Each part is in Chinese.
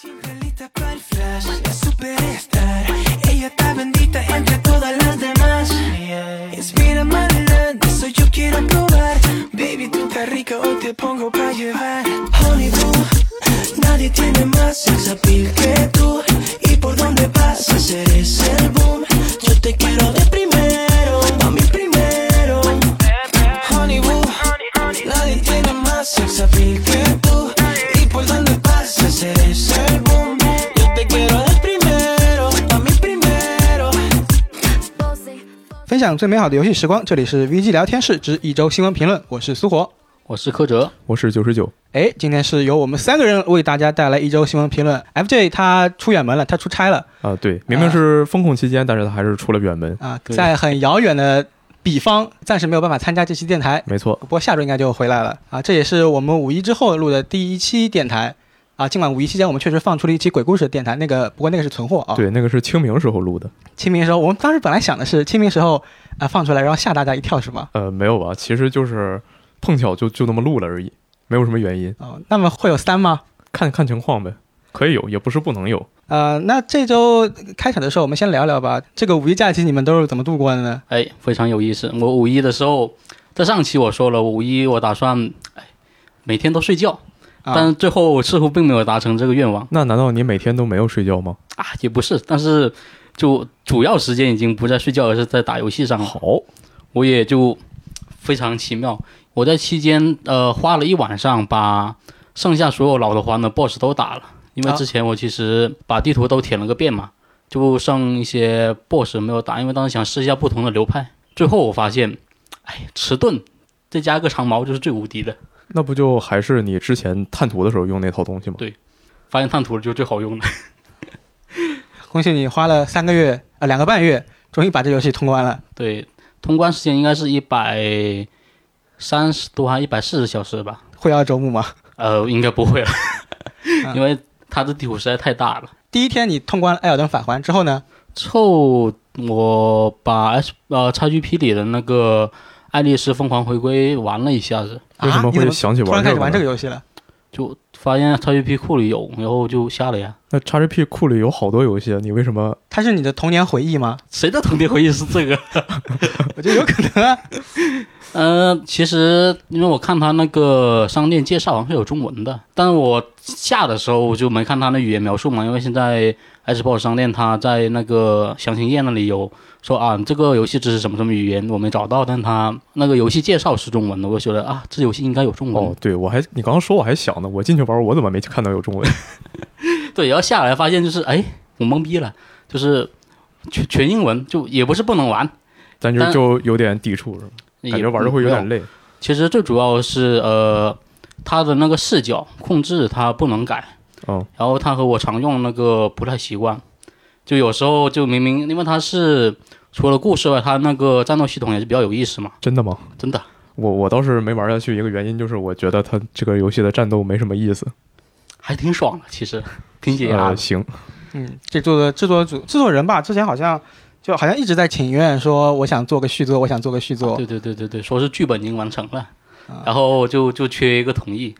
Siempre lista para el flash, la superstar. Ella está bendita entre todas las demás. Inspira adelante, soy yo quiero probar. Baby, tú estás rica, hoy te pongo para llevar. Honey boo, nadie tiene más sex appeal que tú. Y por donde pasas eres el boom. Yo te quiero de 享最美好的游戏时光，这里是 VG 聊天室之一周新闻评论，我是苏火。我是柯哲，我是九十九，哎，今天是由我们三个人为大家带来一周新闻评论。FJ 他出远门了，他出差了啊，对，明明是封控期间，但是他还是出了远门，啊，对在很遥远的彼方，暂时没有办法参加这期电台。没错，不过下周应该就回来了啊！这也是我们五一之后录的第一期电台啊。尽管五一期间我们确实放出了一期鬼故事电台，那个不过那个是存货啊。，对，那个是清明时候录的，清明时候我们当时本来想的是清明时候啊放出来，然后吓大家一跳，是吗？呃，没有吧？其实就是碰巧就就那么录了而已，没有什么原因，哦，那么会有三吗？看看情况呗，可以有，也不是不能有。呃，那这周开场的时候，我们先聊聊吧。这个五一假期你们都是怎么度过的呢？哎，非常有意思。我五一的时候，在上期我说了，五一我打算哎每天都睡觉，啊、但是最后似乎并没有达成这个愿望那难道你每天都没有睡觉吗？啊，也不是，但是就主要时间已经不在睡觉，而是在打游戏上了。好，我也就非常奇妙，我在期间呃花了一晚上把剩下所有老的环的 BOSS 都打了，因为啊之前我其实把地图都舔了个遍嘛，就剩一些 BOSS 没有打，因为当时想试一下不同的流派。最后我发现，哎，迟钝再加个长矛就是最无敌的，那不就还是你之前探图的时候用那套东西吗？对发现探图就是最好用的。恭喜你花了三个月啊、两个半月，终于把这游戏通关了。对，通关时间应该是一百三十多还一百四十小时吧？会要周目吗？呃，应该不会了啊，因为它的地图实在太大了。第一天你通关了艾尔登返还之后呢？之后我把 S 呃 XGP 里的那个《爱丽丝疯狂回归》玩了一下子，为什么会想起突然开始玩玩这个游戏了？就发现 XGP 库里有，然后就下了呀。那 XGP 库里有好多游戏，你为什么？它是你的童年回忆吗？谁的童年回忆是这个？我觉得有可能啊。呃，其实因为我看他那个商店介绍好像是有中文的，但是我下的时候我就没看他那语言描述嘛，因为现在 Xbox 商店它在那个详情页那里有说啊，这个游戏支持什么什么语言，我没找到，但它那个游戏介绍是中文的，我就觉得啊，这游戏应该有中文。哦，对我还你刚刚说我还想呢，我进去玩，我怎么没看到有中文？对，然后下来发现就是，哎，我懵逼了，就是全全英文，就也不是不能玩，但是但就有点抵触，是吗？感觉玩的会有点累。累。其实最主要是呃，它的那个视角控制它不能改，嗯，然后它和我常用那个不太习惯，就有时候就明明因为它是除了故事外，它那个战斗系统也是比较有意思嘛，真的吗？真的。我我倒是没玩下去，一个原因就是我觉得它这个游戏的战斗没什么意思。还挺爽的，其实挺解压的。呃，行，嗯，这做的制作组制作人吧，之前好像就好像一直在请愿说，我想做个续作，我想做个续作。对对对对对，说是剧本已经完成了，啊然后就就缺一个同意，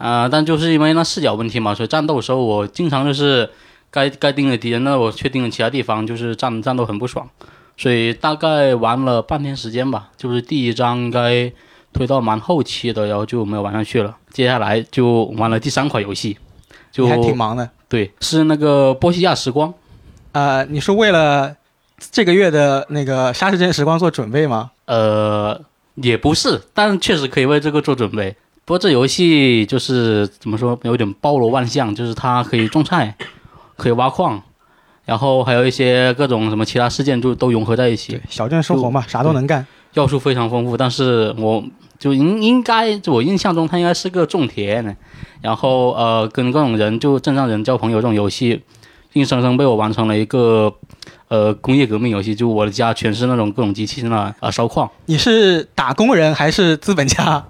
啊、但就是因为那视角问题嘛，所以战斗的时候我经常就是该该盯着敌人，那我却盯着其他地方，就是战战斗很不爽，所以大概玩了半天时间吧，就是第一章应该推到蛮后期的，然后就没有玩上去了，接下来就玩了第三款游戏，就还挺忙的。对，是那个波西亚时光，呃，你是为了这个月的那个沙石镇时光做准备吗？呃，也不是，但确实可以为这个做准备。不过这游戏就是怎么说，有点包罗万象，就是它可以种菜，可以挖矿，然后还有一些各种什么其他事件就都融合在一起，，小镇生活嘛，啥都能干。要素非常丰富。但是我就应应该，就我印象中它应该是个种田的，然后呃跟各种人就镇上人交朋友这种游戏，硬生生被我完成了一个呃工业革命游戏，就我的家全是那种各种机器在那啊烧矿。你是打工人还是资本家？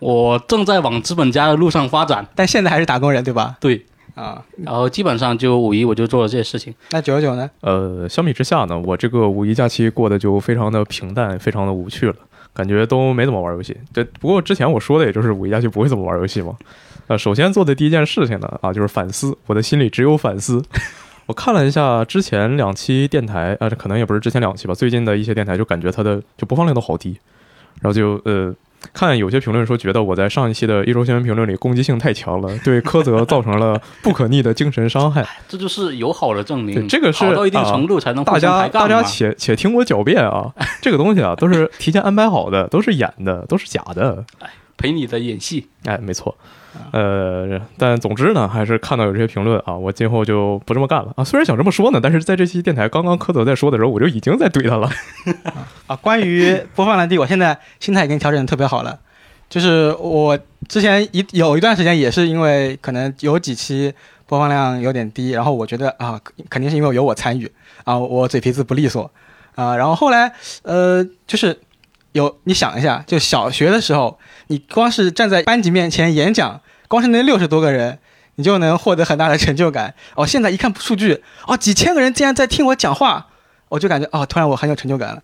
我正在往资本家的路上发展，但现在还是打工人对吧？对，啊，然后基本上就五一我就做了这些事情。那九九呢？呃，相比之下呢，我这个五一假期过得就非常的平淡，非常的无趣了，感觉都没怎么玩游戏。这不过之前我说的也就是五一假期不会怎么玩游戏嘛。呃，首先做的第一件事情呢，啊，就是反思，我的心里只有反思。我看了一下之前两期电台，啊，这可能也不是之前两期吧，最近的一些电台就感觉它的就播放量都好低，然后就呃。看有些评论说，觉得我在上一期的一周新闻评论里攻击性太强了，对柯泽造成了不可逆的精神伤害。这就是友好的证明。这个是好到一定程度才能大家大家且且听我狡辩啊，这个东西啊都是提前安排好的，都是演的，都是假的。陪你的演戏。哎，没错，呃，但总之呢，还是看到有这些评论啊，我今后就不这么干了啊。虽然想这么说呢，但是在这期电台刚刚柯德在说的时候，我就已经在怼他了。啊，关于播放量低，我现在心态已经调整得特别好了。就是我之前一有一段时间也是因为可能有几期播放量有点低，然后我觉得啊，肯定是因为有我参与啊，我嘴皮子不利索啊。然后后来呃，就是有你想一下，就小学的时候，你光是站在班级面前演讲，光是那六十多个人。你就能获得很大的成就感哦！现在一看数据，哦，几千个人竟然在听我讲话，我就感觉哦，突然我很有成就感了。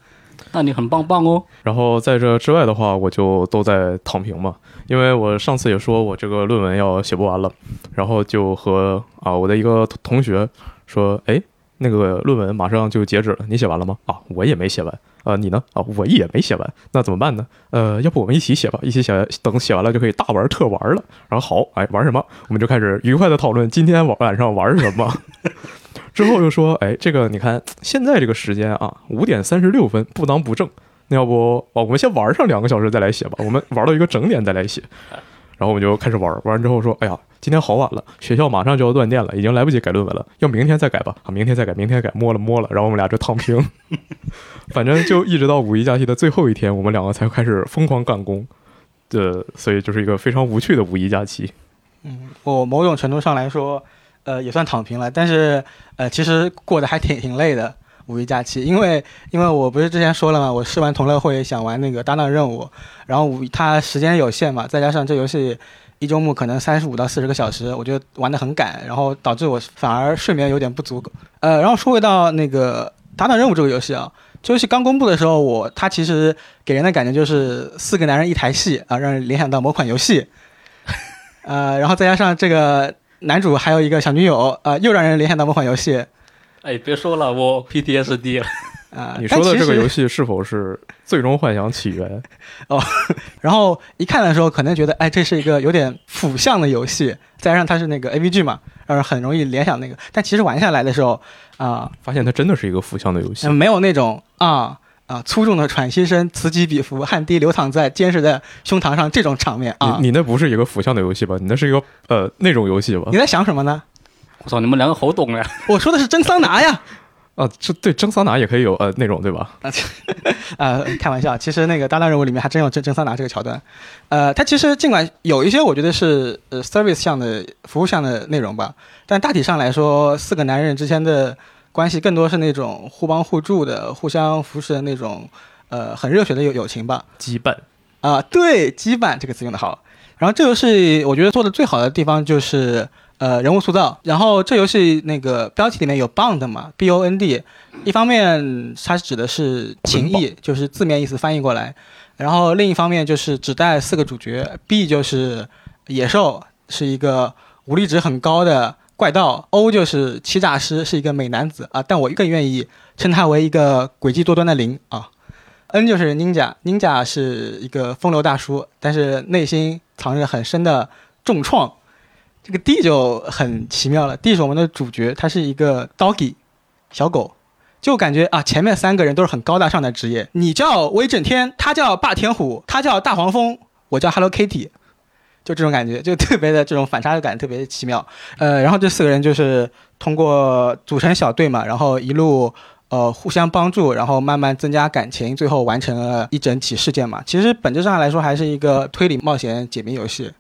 那你很棒棒哦。然后在这之外的话，我就都在躺平嘛，因为我上次也说我这个论文要写不完了，然后就和啊我的一个同学说，哎，那个论文马上就截止了，你写完了吗？啊，我也没写完。啊，你呢？啊，我也没写完，那怎么办呢？呃，要不我们一起写吧，一起写，等写完了就可以大玩特玩了。然后好，哎，玩什么？我们就开始愉快的讨论今天晚晚上玩什么。之后又说，哎，这个你看现在这个时间啊，五点三十六分，不当不正。那要不，哦，我们先玩上两个小时再来写吧。我们玩到一个整点再来写。然后我们就开始玩，玩完之后说，哎呀，今天好晚了，学校马上就要断电了，已经来不及改论文了，要明天再改吧。啊，明天再改，明天改，摸了摸了，然后我们俩就躺平。反正就一直到五一假期的最后一天，我们两个才开始疯狂干工。呃，所以就是一个非常无趣的五一假期。嗯我某种程度上来说，呃，也算躺平了，但是呃，其实过得还挺挺累的。五一假期，因为因为我不是之前说了嘛，我试完同乐会想玩那个搭档任务，然后五它时间有限嘛，再加上这游戏一周目可能三十五到四十个小时，我觉得玩得很赶，然后导致我反而睡眠有点不足。呃，然后说回到那个打打任务这个游戏啊，这游戏刚公布的时候，我它其实给人的感觉就是四个男人一台戏啊，让人联想到某款游戏。呃，然后再加上这个男主还有一个小女友，呃，又让人联想到某款游戏。哎，别说了，我 PTSD 了。啊、你说的这个游戏，是否是《最终幻想起源》？哦然后一看的时候，可能觉得，哎，这是一个有点腐向的游戏，再加上它是那个 AVG 嘛，让人很容易联想那个。但其实玩下来的时候，啊、发现它真的是一个腐向的游戏嗯，。没有那种啊啊粗重的喘息声此起彼伏，汗滴流淌在坚实的胸膛上这种场面啊。你你那不是一个腐向的游戏吧？你那是一个呃那种游戏吧你？在想什么呢？我操，你们两个好懂呀！我说的是蒸桑拿呀。啊，这对蒸桑拿也可以有呃内容对吧？呃，开玩笑，其实那个搭档任务里面还真有蒸蒸桑拿这个桥段。呃，它其实尽管有一些我觉得是呃 service 项的服务项的内容吧，但大体上来说，四个男人之间的关系更多是那种互帮互助的、互相扶持的那种呃很热血的友友情吧。羁绊。啊、对，羁绊这个词用的好。然后这游戏我觉得做的最好的地方就是呃人物塑造。然后这游戏那个标题里面有 bond 嘛，b o n d，一方面它指的是情谊，就是字面意思翻译过来。然后另一方面就是指代四个主角，B 就是野兽，是一个武力值很高的怪盗；O 就是欺诈师，是一个美男子啊，但我更愿意称他为一个诡计多端的零啊。N 就是 Ninja，Ninja 是一个风流大叔，但是内心藏着很深的重创。这个 D 就很奇妙了，D 是我们的主角，他是一个 Doggy 小狗，就感觉啊，前面三个人都是很高大上的职业，你叫威震天，他叫霸天虎，他叫大黄蜂，我叫 Hello Kitty，就这种感觉，就特别的这种反差感特别的奇妙。呃，然后这四个人就是通过组成小队嘛，然后一路呃互相帮助，然后慢慢增加感情，最后完成了一整起事件嘛。其实本质上来说还是一个推理冒险解谜游戏。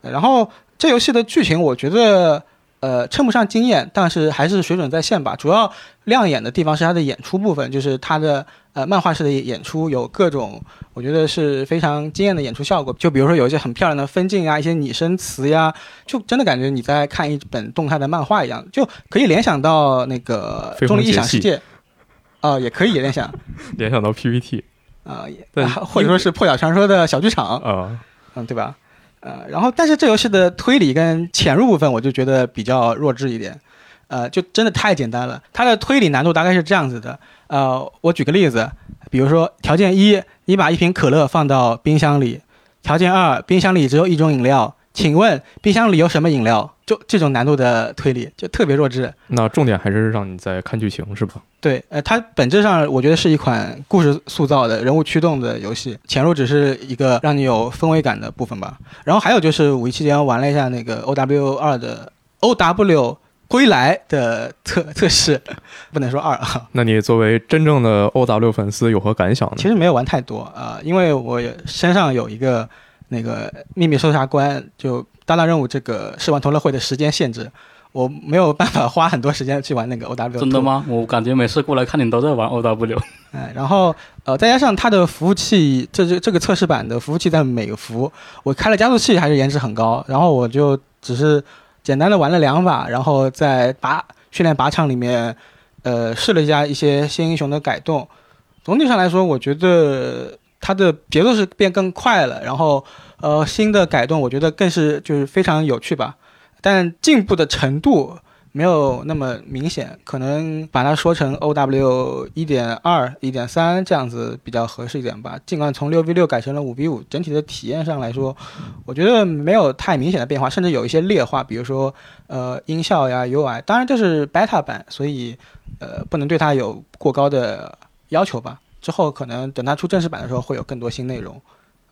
然后这游戏的剧情，我觉得呃称不上惊艳，但是还是水准在线吧。主要亮眼的地方是它的演出部分，就是它的呃漫画式的演出有各种，我觉得是非常惊艳的演出效果。就比如说有一些很漂亮的分镜啊，一些拟声词呀，就真的感觉你在看一本动态的漫画一样，就可以联想到那个《重力异想世界》。啊、也可以联想联想到 PPT 啊、也或者说是破晓传说的小剧场，啊，嗯，对吧？呃，然后但是这游戏的推理跟潜入部分，我就觉得比较弱智一点，呃，就真的太简单了。它的推理难度大概是这样子的，呃，我举个例子，比如说条件一，你把一瓶可乐放到冰箱里；条件二，冰箱里只有一种饮料，请问冰箱里有什么饮料？就这种难度的推理就特别弱智。那重点还是让你在看剧情是吧？对，呃，它本质上我觉得是一款故事塑造的人物驱动的游戏，潜入只是一个让你有氛围感的部分吧。然后还有就是五一期间玩了一下那个 O W 二的 O W 归来的测测试，不能说二啊，那你作为真正的 OW 粉丝有何感想呢？其实没有玩太多啊、呃因为我身上有一个那个秘密搜查官，就搭档任务这个试玩同乐会的时间限制，我没有办法花很多时间去玩那个 O W。真的？吗？我感觉每次过来看你都在玩 OW。哎，然后呃，再加上它的服务器，这这这个测试版的服务器在美服，我开了加速器还是颜值很高，然后我就只是简单的玩了两把，然后在靶训练靶场里面，呃，试了一下一些新英雄的改动。总体上来说，我觉得它的节奏是变更快了，然后呃，新的改动我觉得更是就是非常有趣吧，但进步的程度没有那么明显，可能把它说成 O W 一点二、一点三这样子比较合适一点吧。尽管从六 v 六改成了五 v 五，整体的体验上来说，我觉得没有太明显的变化，甚至有一些劣化，比如说呃音效呀、UI。当然这是 beta 版，所以呃不能对它有过高的要求吧。之后可能等它出正式版的时候，会有更多新内容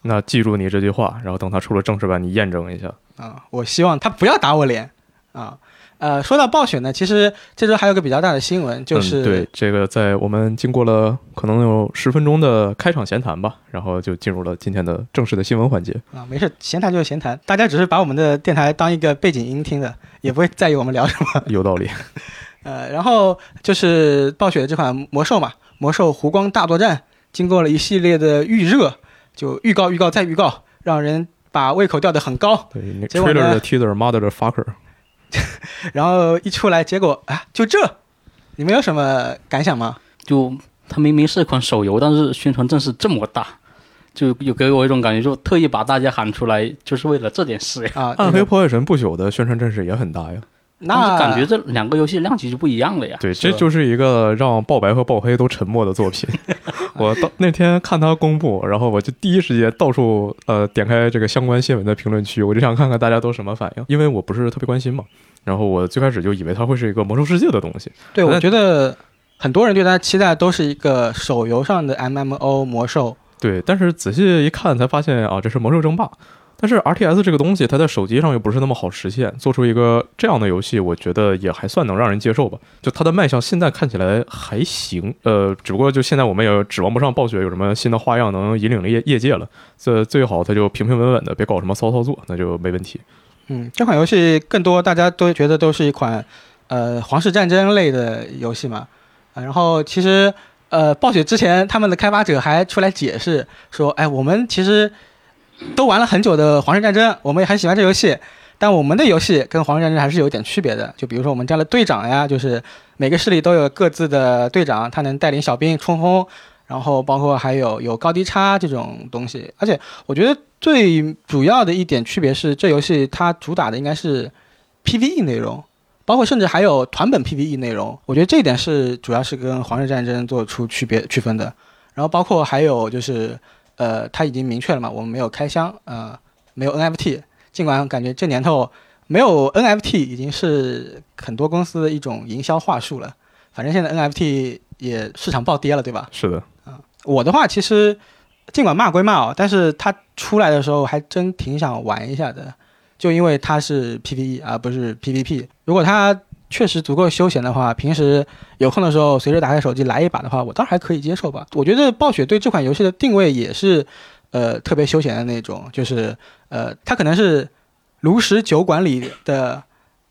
那记住你这句话，然后等它出了正式版，你验证一下。啊、我希望他不要打我脸啊。呃，说到暴雪呢，其实这周还有个比较大的新闻，就是、嗯、对这个，在我们经过了可能有十分钟的开场闲谈吧，然后就进入了今天的正式的新闻环节。啊，没事，闲谈就是闲谈，大家只是把我们的电台当一个背景音听的，也不会在意我们聊什么。有道理。呃，然后就是暴雪的这款魔兽嘛，魔兽湖光大作战，经过了一系列的预热，就预告、预告再预告，让人把胃口吊得很高。对，那结果 trailer 呢的 teaser mother 的 fucker，然后一出来，结果啊，就这，你们有什么感想吗？就它明明是款手游，但是宣传阵势这么大，就有给我一种感觉，就特意把大家喊出来，就是为了这件事呀。啊，暗黑破坏神不朽的宣传阵势也很大呀。但那是感觉这两个游戏量级就不一样了呀。对，这就是一个让爆白和爆黑都沉默的作品。我到那天看他公布，然后我就第一时间到处呃点开这个相关新闻的评论区，我就想看看大家都什么反应，因为我不是特别关心嘛。然后我最开始就以为它会是一个魔兽世界的东西，对，我觉得很多人对它期待都是一个手游上的 MMO 魔兽。对，但是仔细一看才发现啊，这是魔兽争霸。但是 RTS 这个东西，它在手机上又不是那么好实现，做出一个这样的游戏，我觉得也还算能让人接受吧。就它的卖相现在看起来还行，呃，只不过就现在我们也指望不上暴雪有什么新的花样能引领了业业界了。这最好它就平平稳稳的，别搞什么骚操作，那就没问题。嗯，这款游戏更多大家都觉得都是一款呃皇室战争类的游戏嘛。啊，然后其实呃暴雪之前他们的开发者还出来解释说，哎，我们其实都玩了很久的皇室战争，我们也很喜欢这游戏。但我们的游戏跟皇室战争还是有点区别的，就比如说我们家的队长呀，就是每个势力都有各自的队长，他能带领小兵冲锋，然后包括还有有高低差这种东西。而且我觉得最主要的一点区别是，这游戏它主打的应该是 PVE 内容，包括甚至还有团本 PVE 内容。我觉得这一点是主要是跟皇室战争做出区别区分的。然后包括还有就是，呃，他已经明确了嘛，我们没有开箱，呃，没有 NFT。尽管感觉这年头没有 NFT 已经是很多公司的一种营销话术了。反正现在 NFT 也市场暴跌了，对吧？是的，我的话，其实尽管骂归骂哦，但是它出来的时候还真挺想玩一下的，就因为它是 PVE 而不是 PVP。如果它确实足够休闲的话，平时有空的时候随时打开手机来一把的话，我倒还可以接受吧。我觉得暴雪对这款游戏的定位也是，呃，特别休闲的那种，就是呃，它可能是炉石酒馆里的。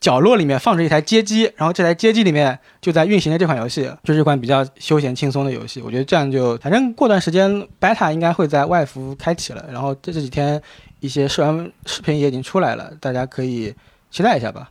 角落里面放着一台街机，然后这台街机里面就在运行着这款游戏，就是一款比较休闲轻松的游戏。我觉得这样就，反正过段时间 beta 应该会在外服开启了，然后这这几天一些试玩视频也已经出来了，大家可以期待一下吧。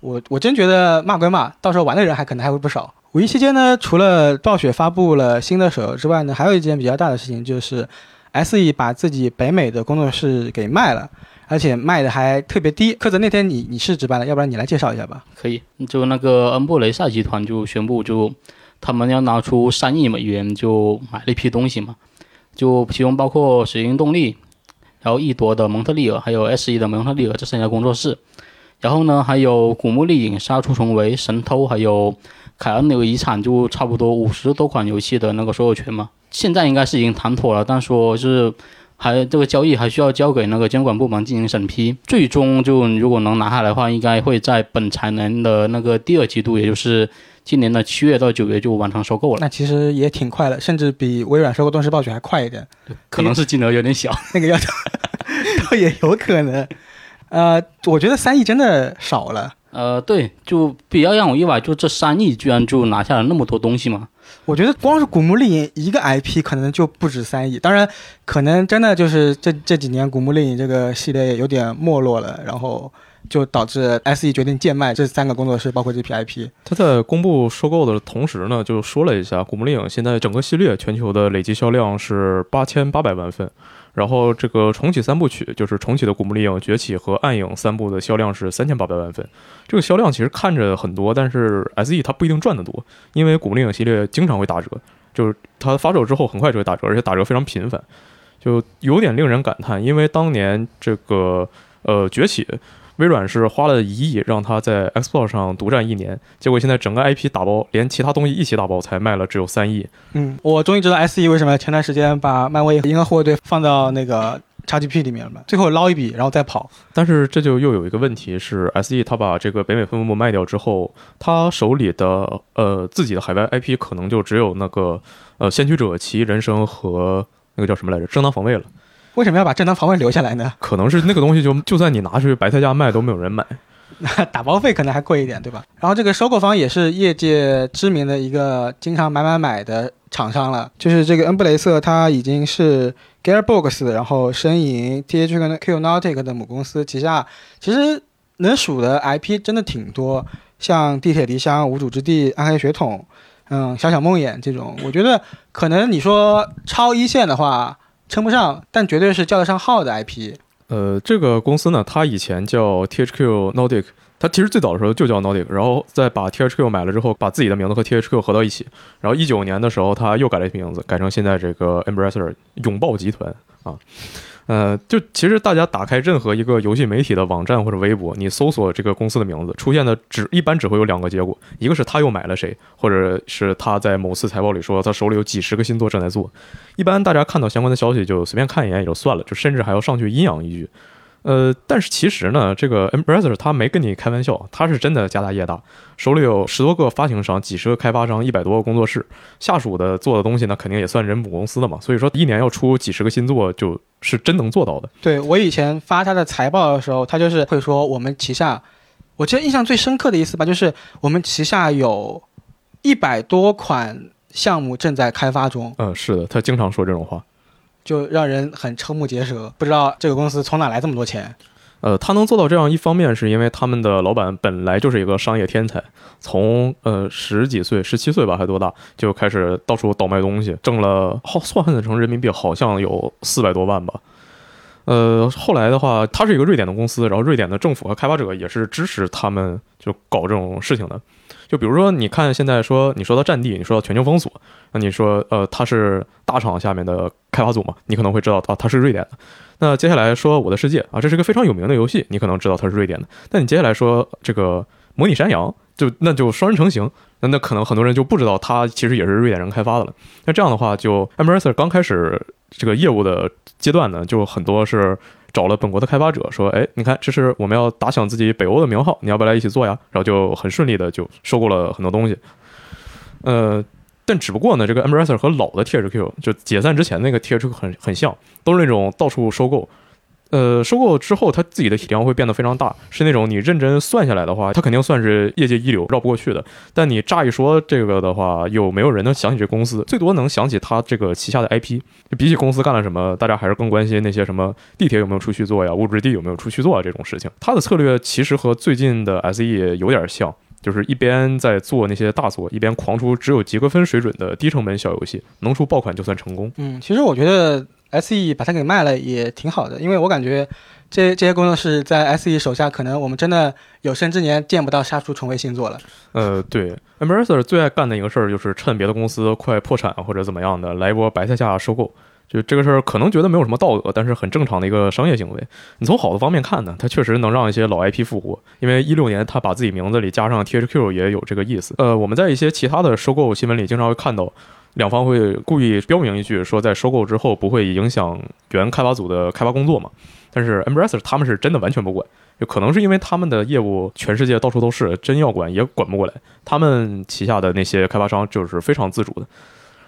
我我真觉得骂归骂，到时候玩的人还可能还会不少。五一期间呢，除了暴雪发布了新的手游之外呢，还有一件比较大的事情就是，SE 把自己北美的工作室给卖了。而且卖的还特别低。柯泽那天你你是值班的，要不然你来介绍一下吧。可以，就那个恩布雷萨集团就宣布，就他们要拿出三亿美元就买了一批东西嘛，就其中包括水银动力，然后易夺的蒙特利尔，还有 S E 的蒙特利尔这三家工作室，然后呢还有古墓丽影、杀出重围、神偷，还有凯恩那个遗产，就差不多五十多款游戏的那个所有权嘛。现在应该是已经谈妥了，但说是还这个交易还需要交给那个监管部门进行审批。最终就如果能拿下来的话，应该会在本财年的那个第二季度，也就是今年的七月到九月就完成收购了。那其实也挺快的，甚至比微软收购动视暴雪还快一点。可能是金额有点小，那个要 倒也有可能。呃，我觉得三亿真的少了。呃，对，就比较让我意外，就这三亿居然就拿下了那么多东西嘛。我觉得光是古墓丽影一个 IP 可能就不止三亿，当然可能真的就是这这几年古墓丽影这个系列有点没落了，然后就导致 SE 决定贱卖这三个工作室，包括这批 IP。他在公布收购的同时呢，就说了一下，古墓丽影现在整个系列全球的累计销量是八千八百万份。然后这个重启三部曲就是重启的《古墓丽影：崛起》和《暗影》三部的销量是三千八百万份。这个销量其实看着很多，但是 SE 它不一定赚得多，因为《古墓丽影》系列经常会打折，就是它发售之后很快就会打折，而且打折非常频繁，就有点令人感叹。因为当年这个呃崛起。微软是花了一亿让它在 Xbox 上独占一年，结果现在整个 IP 打包，连其他东西一起打包，才卖了只有三亿。嗯，我终于知道 SE 为什么前段时间把漫威银河护卫队放到那个 XGP 里面了，最后捞一笔，然后再跑。但是这就又有一个问题是，SE 他把这个北美分部卖掉之后，他手里的呃自己的海外 IP 可能就只有那个呃先驱者、奇异人生和那个叫什么来着，正当防卫了。为什么要把正当防卫留下来呢？可能是那个东西就就算你拿去白菜价卖都没有人买，打包费可能还贵一点，对吧？然后这个收购方也是业界知名的一个经常买买买的厂商了，就是这个恩布雷瑟，它已经是 Gearbox，然后申银、THQ 跟 Q Nautic 的母公司旗下，其实能数的 IP 真的挺多，像地铁离乡、无主之地、暗黑血统，嗯，小小梦魇这种，我觉得可能你说超一线的话。称不上，但绝对是叫得上号的 IP。呃，这个公司呢，它以前叫 THQ Nordic，它其实最早的时候就叫 Nordic，然后再把 THQ 买了之后，把自己的名字和 THQ 合到一起，然后一九年的时候，它又改了一名字，改成现在这个 Embracer 永抱集团啊。呃，就其实大家打开任何一个游戏媒体的网站或者微博，你搜索这个公司的名字，出现的只一般只会有两个结果，一个是他又买了谁，或者是他在某次财报里说他手里有几十个新作正在做。一般大家看到相关的消息就随便看一眼也就算了，就甚至还要上去阴阳一句。呃，但是其实呢，这个 Embracer 他没跟你开玩笑，他是真的家大业大，手里有十多个发行商、几十个开发商、一百多个工作室，下属的做的东西呢，肯定也算人母公司的嘛。所以说，一年要出几十个新作，就是真能做到的。对我以前发他的财报的时候，他就是会说我们旗下，我记得印象最深刻的一次吧，就是我们旗下有一百多款项目正在开发中。嗯，是的，他经常说这种话。就让人很瞠目结舌，不知道这个公司从哪来这么多钱。呃，他能做到这样，一方面是因为他们的老板本来就是一个商业天才，从呃十几岁、十七岁吧，还多大就开始到处倒卖东西，挣了好算算成人民币好像有四百多万吧。呃，后来的话，他是一个瑞典的公司，然后瑞典的政府和开发者也是支持他们就搞这种事情的。就比如说，你看现在说你说到战地，你说到全球封锁，那你说呃，它是大厂下面的开发组嘛？你可能会知道啊，它是瑞典的。那接下来说我的世界啊，这是一个非常有名的游戏，你可能知道它是瑞典的。但你接下来说这个模拟山羊，就那就双人成行，那那可能很多人就不知道它其实也是瑞典人开发的了。那这样的话，就 Embracer 刚开始这个业务的阶段呢，就很多是。找了本国的开发者说：“哎，你看，这是我们要打响自己北欧的名号，你要不要来一起做呀？”然后就很顺利的就收购了很多东西。呃，但只不过呢，这个 e m b r a s e r 和老的 THQ 就解散之前那个 THQ 很很像，都是那种到处收购。呃，收购之后，它自己的体量会变得非常大，是那种你认真算下来的话，它肯定算是业界一流，绕不过去的。但你乍一说这个的话，有没有人能想起这公司，最多能想起它这个旗下的 IP。比起公司干了什么，大家还是更关心那些什么地铁有没有出续作呀，物质地有没有出续作啊这种事情。它的策略其实和最近的 SE 有点像，就是一边在做那些大作，一边狂出只有及格分水准的低成本小游戏，能出爆款就算成功。嗯，其实我觉得。S E 把它给卖了也挺好的，因为我感觉这这些工作室在 SE 手下，可能我们真的有生之年见不到杀出重围新作了。呃，对，Embracer 最爱干的一个事儿就是趁别的公司快破产或者怎么样的，来一波白菜价收购。就这个事儿，可能觉得没有什么道德，但是很正常的一个商业行为。你从好的方面看呢，它确实能让一些老 IP 复活。因为一六年他把自己名字里加上 THQ 也有这个意思。呃，我们在一些其他的收购新闻里经常会看到，两方会故意标明一句，说在收购之后不会影响原开发组的开发工作嘛。但是 Embracer 他们是真的完全不管，就可能是因为他们的业务全世界到处都是，真要管也管不过来。他们旗下的那些开发商就是非常自主的。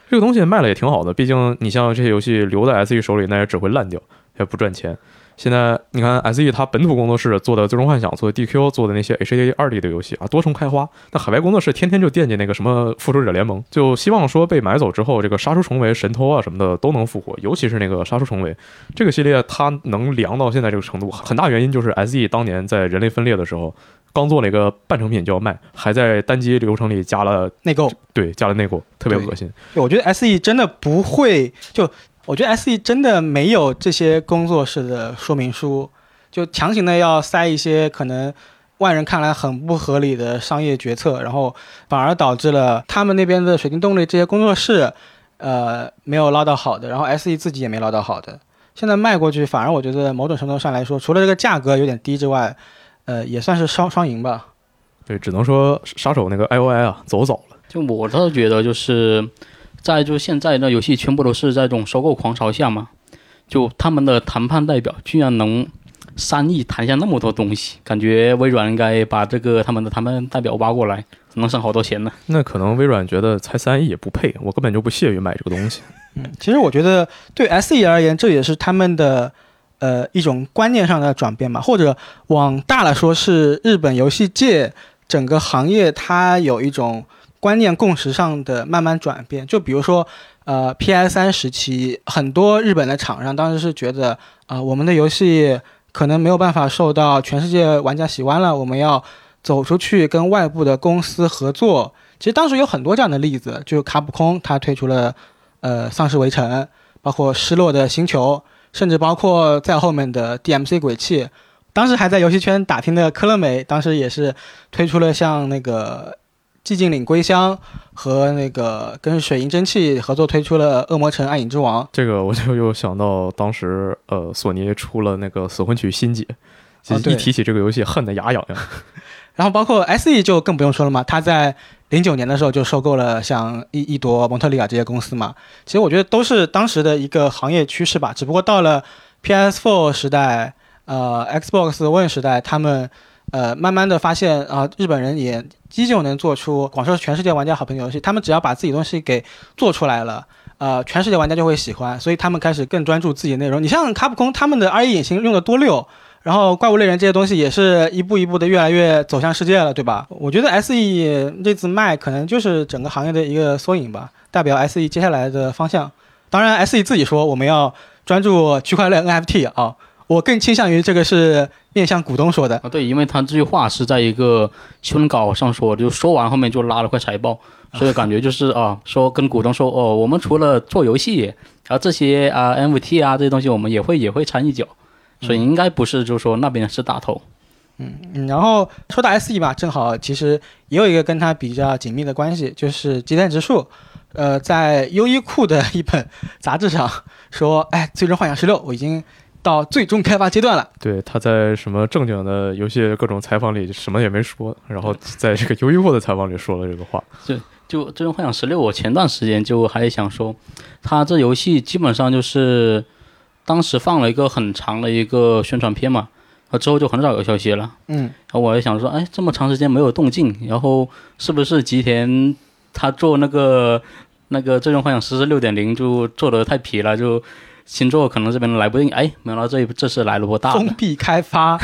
这个东西卖了也挺好的，毕竟你像这些游戏留在 SE 手里，那也只会烂掉，也不赚钱。现在你看 SE 它本土工作室做的《最终幻想》、做的 DQ、做的那些 HA 二 D 的游戏啊，多重开花。那海外工作室天天就惦记那个什么《复仇者联盟》，就希望说被买走之后，这个《杀出重围》、《神偷》啊什么的都能复活。尤其是那个《杀出重围》这个系列，它能凉到现在这个程度，很大原因就是 SE 当年在人类分裂的时候。刚做了一个半成品就要卖，还在单机流程里加了内购，对，加了内购，特别恶心。我觉得 S E 真的不会，就我觉得 S E 真的没有这些工作室的说明书，就强行的要塞一些可能外人看来很不合理的商业决策，然后反而导致了他们那边的水晶动力这些工作室，呃，没有捞到好的，然后 S E 自己也没捞到好的。现在卖过去，反而我觉得某种程度上来说，除了这个价格有点低之外。呃，也算是双双赢吧。对，只能说杀手那个 I O I 啊，走早了。就我倒是觉得，就是在就现在的游戏全部都是在这种收购狂潮下嘛，就他们的谈判代表居然能三亿谈下那么多东西，感觉微软应该把这个他们的谈判代表挖过来，能省好多钱呢。那可能微软觉得才三亿也不配，我根本就不屑于买这个东西。嗯，其实我觉得对 S E 而言，这也是他们的。呃，一种观念上的转变吧，或者往大了说，是日本游戏界整个行业它有一种观念共识上的慢慢转变。就比如说，呃，PS 三时期，很多日本的厂商当时是觉得，啊，我们的游戏可能没有办法受到全世界玩家喜欢了，我们要走出去跟外部的公司合作。其实当时有很多这样的例子，就卡普空他推出了，呃，丧尸围城，包括失落的星球。甚至包括在后面的 DMC 鬼泣，当时还在游戏圈打拼的科乐美，当时也是推出了像那个寂静岭归乡和那个跟水银蒸汽合作推出了恶魔城暗影之王。这个我就又想到当时呃索尼出了那个死魂曲新解，一提起这个游戏恨得牙痒痒。然后包括 SE 就更不用说了嘛，他在。零九年的时候就收购了像一一多、蒙特利尔这些公司嘛，其实我觉得都是当时的一个行业趋势吧。只不过到了 PS4 时代，呃，Xbox One 时代，他们呃慢慢的发现啊，日本人也依旧能做出广受全世界玩家好评的游戏。他们只要把自己东西给做出来了，呃，全世界玩家就会喜欢，所以他们开始更专注自己的内容。你像卡普空，他们的 R E 引擎用的多溜。然后怪物猎人这些东西也是一步一步的越来越走向世界了，对吧？我觉得 S E 这次卖可能就是整个行业的一个缩影吧，代表 S E 接下来的方向。当然，S E 自己说我们要专注区块链 N F T 啊，我更倾向于这个是面向股东说的啊。对，因为他这句话是在一个新闻稿上说，就说完后面就拉了块财报，所以感觉就是啊，说跟股东说哦，我们除了做游戏，然后这些啊 N F T 啊这些东西，我们也会也会掺一脚。所以应该不是，就是说那边是大头，嗯，然后说到 SE 吧，正好其实也有一个跟它比较紧密的关系，就是吉田直树，呃，在优衣库的一本杂志上说，哎，最终幻想十六我已经到最终开发阶段了。对，他在什么正经的游戏各种采访里什么也没说，然后在这个优衣库的采访里说了这个话。对就最终幻想十六，我前段时间就还想说，他这游戏基本上就是。当时放了一个很长的一个宣传片嘛，啊之后就很少有消息了。嗯，然后我还想说，哎，这么长时间没有动静，然后是不是吉田他做那个那个最终幻想十四六点零就做的太皮了，就星座可能这边来不定。哎，没想到这这次来了波大封闭开发，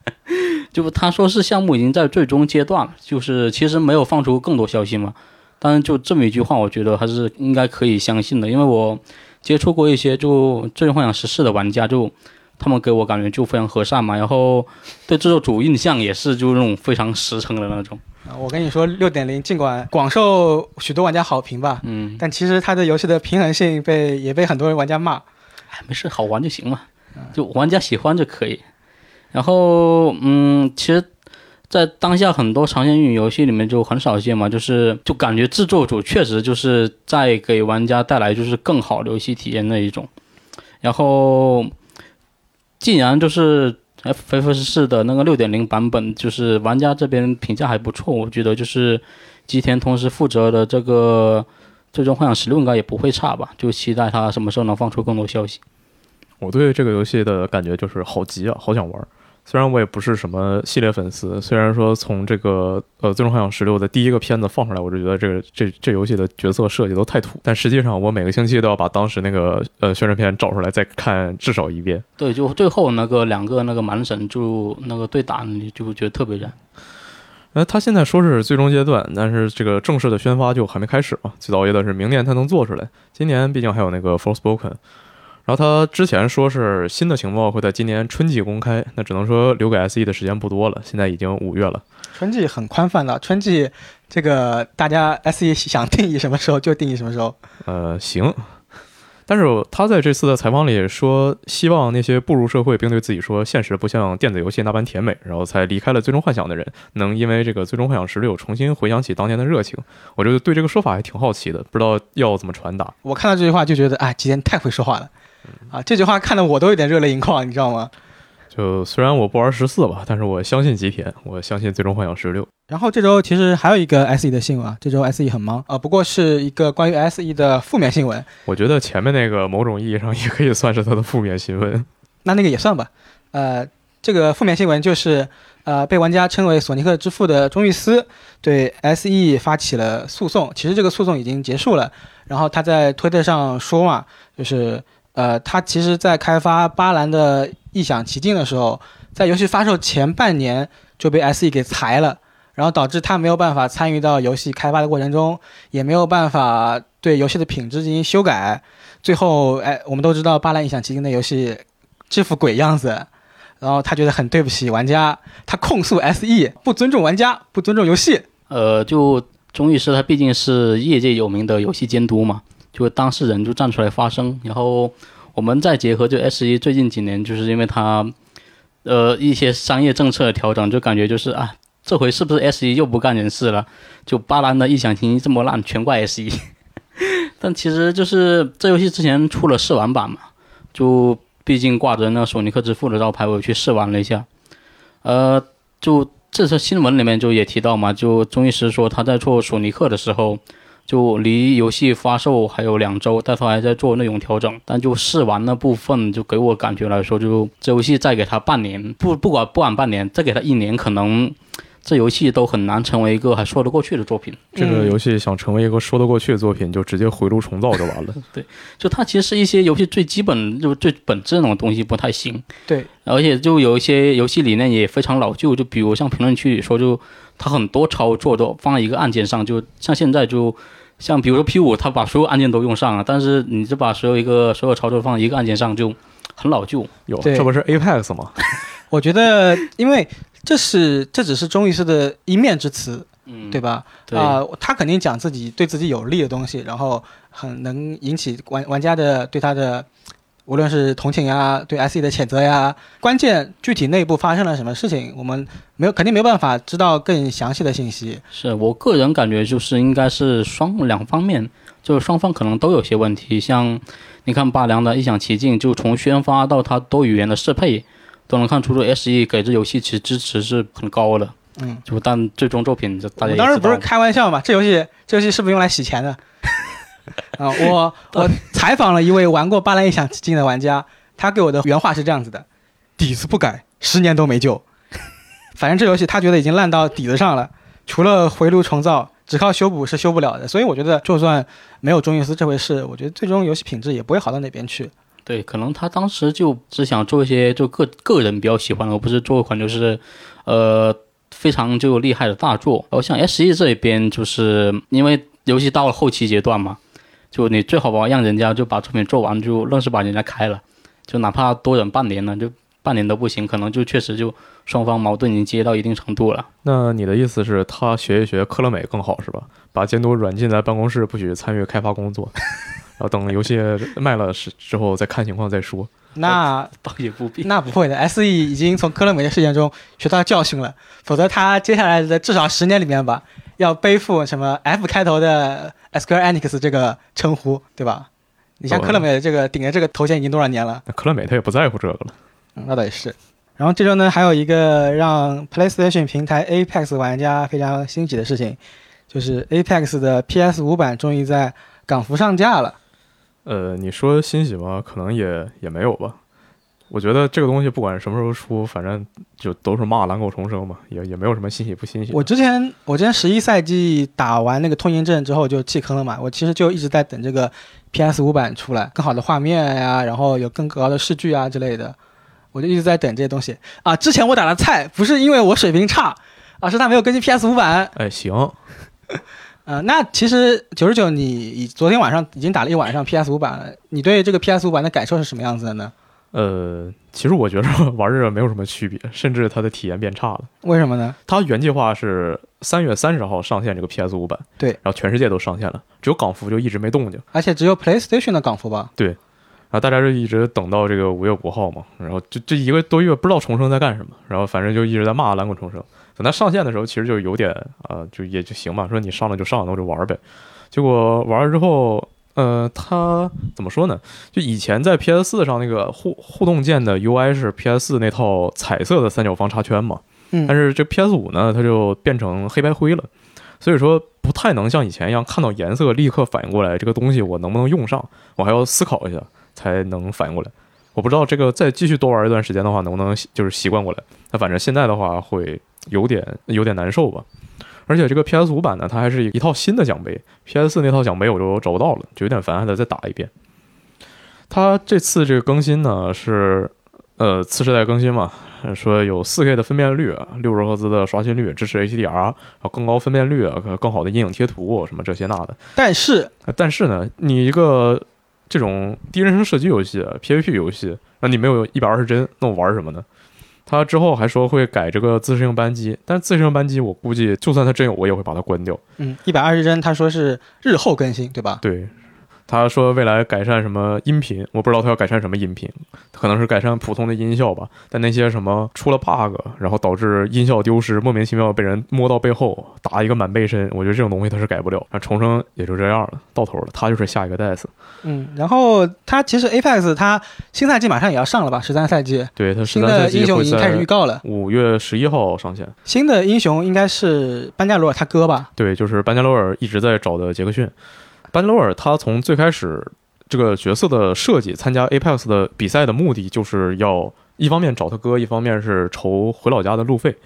就他说是项目已经在最终阶段了，就是其实没有放出更多消息嘛。但是就这么一句话，我觉得还是应该可以相信的，因为我。接触过一些就《最终幻想十四》的玩家，就他们给我感觉就非常和善嘛，然后对制作组印象也是就那种非常实诚的那种。啊，我跟你说，六点零尽管广受许多玩家好评吧，嗯，但其实它的游戏的平衡性被也被很多玩家骂。哎，没事，好玩就行嘛。就玩家喜欢就可以。然后，嗯，其实，在当下很多长线运营游戏里面就很少见嘛，就是就感觉制作组确实就是在给玩家带来就是更好的游戏体验那一种。然后，既然就是 FF 十四的那个六点零版本，就是玩家这边评价还不错，我觉得就是吉田同时负责的这个《最终幻想十六》应该也不会差吧，就期待他什么时候能放出更多消息。我对这个游戏的感觉就是好急啊，好想玩。虽然我也不是什么系列粉丝，虽然说从这个呃《最终幻想十六》的第一个片子放出来，我就觉得这个这这游戏的角色设计都太土，但实际上我每个星期都要把当时那个呃宣传片找出来再看至少一遍。对，就最后那个两个那个蛮神就那个对打，你就觉得特别燃。那他现在说是最终阶段，但是这个正式的宣发就还没开始嘛。最早也得是明年才能做出来，今年毕竟还有那个 Forspoken。然后他之前说是新的情报会在今年春季公开，那只能说留给 SE 的时间不多了。现在已经五月了，春季很宽泛的，春季这个大家 SE 想定义什么时候就定义什么时候。呃，行。但是他在这次的采访里说，希望那些步入社会并对自己说现实不像电子游戏那般甜美，然后才离开了最终幻想的人，能因为这个最终幻想十六重新回想起当年的热情。我就对这个说法还挺好奇的，不知道要怎么传达。我看到这句话就觉得，哎，吉田太会说话了。啊，这句话看得我都有点热泪盈眶，你知道吗？就虽然我不玩十四吧，但是我相信吉田，我相信最终幻想十六。然后这周其实还有一个 SE 的新闻啊，这周 SE 很忙啊，不过是一个关于 SE 的负面新闻。我觉得前面那个某种意义上也可以算是它的负面新闻。那那个也算吧。呃，这个负面新闻就是呃，被玩家称为索尼克之父的钟玉思对 SE 发起了诉讼。其实这个诉讼已经结束了。然后他在推特上说嘛，就是。呃，他其实，在开发巴兰的异想奇境的时候，在游戏发售前半年就被 SE 给裁了，然后导致他没有办法参与到游戏开发的过程中，也没有办法对游戏的品质进行修改。最后，哎，我们都知道巴兰异想奇境的游戏这副鬼样子，然后他觉得很对不起玩家，他控诉 SE 不尊重玩家，不尊重游戏。呃，就钟律师他毕竟是业界有名的游戏监督嘛。就当事人就站出来发声，然后我们再结合就 S 一最近几年，就是因为它，呃一些商业政策的调整，就感觉就是啊，这回是不是 S 一又不干人事了？就巴兰的异想情这么烂，全怪 S 一。但其实就是这游戏之前出了试玩版嘛，就毕竟挂着那索尼克之父的招牌，我去试玩了一下。呃，就这次新闻里面就也提到嘛，就钟医师说他在做索尼克的时候。就离游戏发售还有两周，但他还在做内容调整。但就试玩那部分，就给我感觉来说，就这游戏再给他半年，不不管不管半年，再给他一年，可能这游戏都很难成为一个还说得过去的作品。这个游戏想成为一个说得过去的作品，就直接回炉重造就完了。对，就它其实是一些游戏最基本就最本质那种东西不太行。对，而且就有一些游戏理念也非常老旧，就比如像评论区里说，就它很多操作都放在一个按键上，就像现在就。像比如说 P 五，它把所有按键都用上了，但是你就把所有一个所有操作放在一个按键上，就很老旧。有，这不是 Apex 吗？我觉得，因为这是这只是钟医师的一面之词，嗯，对吧？对啊，他肯定讲自己对自己有利的东西，然后很能引起玩玩家的对他的。无论是同情呀，对 SE 的谴责呀，关键具体内部发生了什么事情，我们没有肯定没有办法知道更详细的信息。是我个人感觉就是应该是双两方面，就是双方可能都有些问题。像你看八良的异想奇境，就从宣发到他多语言的适配，都能看出这 SE 给这游戏其实支持是很高的。嗯，就但最终作品，大家当时不是开玩笑嘛？这游戏这游戏是不是用来洗钱的？啊，我 我采访了一位玩过《巴兰异想奇境》的玩家，他给我的原话是这样子的：底子不改，十年都没救。反正这游戏他觉得已经烂到底子上了，除了回炉重造，只靠修补是修不了的。所以我觉得，就算没有钟玉思这回事，我觉得最终游戏品质也不会好到哪边去。对，可能他当时就只想做一些就个个人比较喜欢的，而不是做一款就是，呃，非常就厉害的大作。然后像 S E 这一边，就是因为游戏到了后期阶段嘛。就你最好吧，让人家就把作品做完，就愣是把人家开了，就哪怕多忍半年呢，就半年都不行，可能就确实就双方矛盾已经接到一定程度了。那你的意思是，他学一学科乐美更好是吧？把监督软禁在办公室，不许参与开发工作，然后等游戏卖了是之后再看情况再说。那倒也不必。那不会的，SE 已经从科乐美的事件中学到教训了，否则他接下来的至少十年里面吧，要背负什么 F 开头的 Square Enix 这个称呼，对吧？你像哦科乐美的这个顶着这个头衔已经多少年了？那科乐美他也不在乎这个了。嗯，那倒也是。然后这周呢，还有一个让 PlayStation 平台 Apex 玩家非常欣喜的事情，就是 Apex 的 PS 五版终于在港服上架了。呃，你说欣喜吗？可能也也没有吧。我觉得这个东西不管什么时候出，反正就都是骂狼狗重生嘛，也也没有什么欣喜不欣喜。我之前我之前十一赛季打完那个通行证之后就弃坑了嘛，我其实就一直在等这个 PS 五版出来，更好的画面呀、然后有更高的视距啊之类的，我就一直在等这些东西啊。之前我打的菜不是因为我水平差，而是他没有更新 PS 五版。哎，行，呃，那其实九十九，你昨天晚上已经打了一晚上 PS 五版了，你对这个 PS 五版的感受是什么样子的呢？呃，其实我觉得玩着没有什么区别，甚至它的体验变差了。为什么呢？它原计划是三月三十号上线这个 PS 五版，对然后全世界都上线了，只有港服就一直没动静。而且只有 PlayStation 的港服吧？对然后大家就一直等到这个五月五号嘛，然后这这一个多月不知道重生在干什么，然后反正就一直在骂蓝滚重生。等它上线的时候，其实就有点啊、呃就也就行吧，说你上了就上了，那我就玩呗。结果玩了之后，呃，它怎么说呢？就以前在 PS 四上那个互互动键的 UI 是 PS 四那套彩色的三角方插圈嘛，嗯但是这 PS 五呢，它就变成黑白灰了，所以说不太能像以前一样看到颜色立刻反应过来这个东西我能不能用上，我还要思考一下才能反应过来。我不知道这个再继续多玩一段时间的话，能不能就是习惯过来。那反正现在的话会有点有点难受吧。而且这个 PS 五版呢，它还是一套新的奖杯，PS 四那套奖杯我就找不到了，就有点烦，还得再打一遍。它这次这个更新呢是呃次世代更新嘛，呃说有 4K 的分辨率，六十赫兹的刷新率，支持 HDR，然后更高分辨率，啊更好的阴影贴图，什么这些那的。但是呃但是呢，你一个这种第一人称射击游戏、PVP 游戏，那你没有一百二十帧，那我玩什么呢？他之后还说会改这个自适应扳机，但自适应扳机我估计就算他真有，我也会把它关掉。嗯，一百二十帧，他说是日后更新，对吧？对，他说未来改善什么音频，我不知道他要改善什么音频，可能是改善普通的音效吧。但那些什么出了 bug，然后导致音效丢失，莫名其妙被人摸到背后打一个满背身，我觉得这种东西他是改不了。那重生也就这样了，到头了，他就是下一个 DICE。嗯，然后他其实 Apex 他新赛季马上也要上了吧？十三赛季对他新13赛季的英雄已经开始预告了，五月十一号上线。新的英雄应该是班加罗尔他哥吧？对，就是班加罗尔一直在找的杰克逊。班罗尔他从最开始这个角色的设计，参加 Apex 的比赛的目的，就是要一方面找他哥，一方面是筹回老家的路费。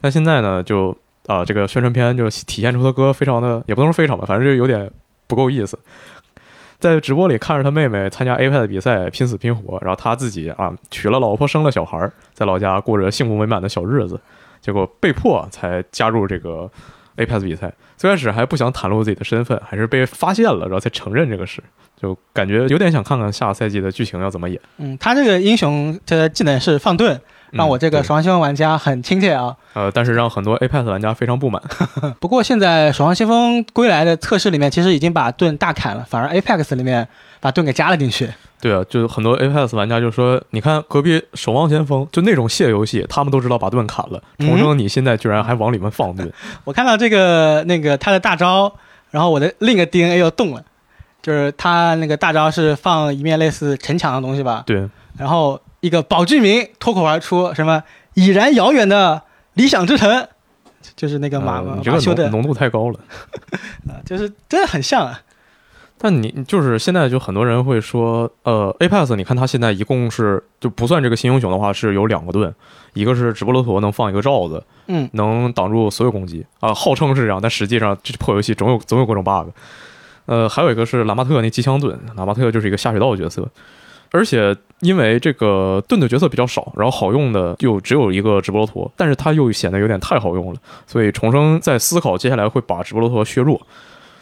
但现在呢，就啊、这个宣传片就体现出他哥非常的，也不能说非常吧，反正就有点不够意思。在直播里看着他妹妹参加 Apex 比赛拼死拼活，然后他自己啊娶了老婆生了小孩，在老家过着幸福美满的小日子，结果被迫才加入这个 Apex 比赛。最开始还不想袒露自己的身份，还是被发现了，然后才承认这个事，就感觉有点想看看下赛季的剧情要怎么演。嗯，他这个英雄的技能是放盾，让我这个嗯守望先锋玩家很亲切啊。对呃，但是让很多 Apex 玩家非常不满。不过现在守望先锋归来的测试里面，其实已经把盾大砍了，反而 Apex 里面把盾给加了进去。对啊，就很多 Apex 玩家就说，你看隔壁守望先锋就那种卸游戏，他们都知道把盾砍了，重生你现在居然还往里面放盾。我看到这个那个他的大招，然后我的另一个 DNA 又动了，就是他那个大招是放一面类似城墙的东西吧，对，然后一个宝具名脱口而出，什么已然遥远的理想之城，就是那个马、马修的浓，浓度太高了。啊就是真的很像啊。但你就是现在就很多人会说，呃，Apex，你看它现在一共是就不算这个新英雄的话，是有两个盾，一个是直布罗陀能放一个罩子，嗯，能挡住所有攻击啊、号称是这样，但实际上这破游戏总有总有各种 bug。呃，还有一个是拉马特那机枪盾，拉马特就是一个下水道角色，而且因为这个盾的角色比较少，然后好用的就只有一个直布罗陀，但是它又显得有点太好用了，所以重生在思考接下来会把直布罗陀削弱。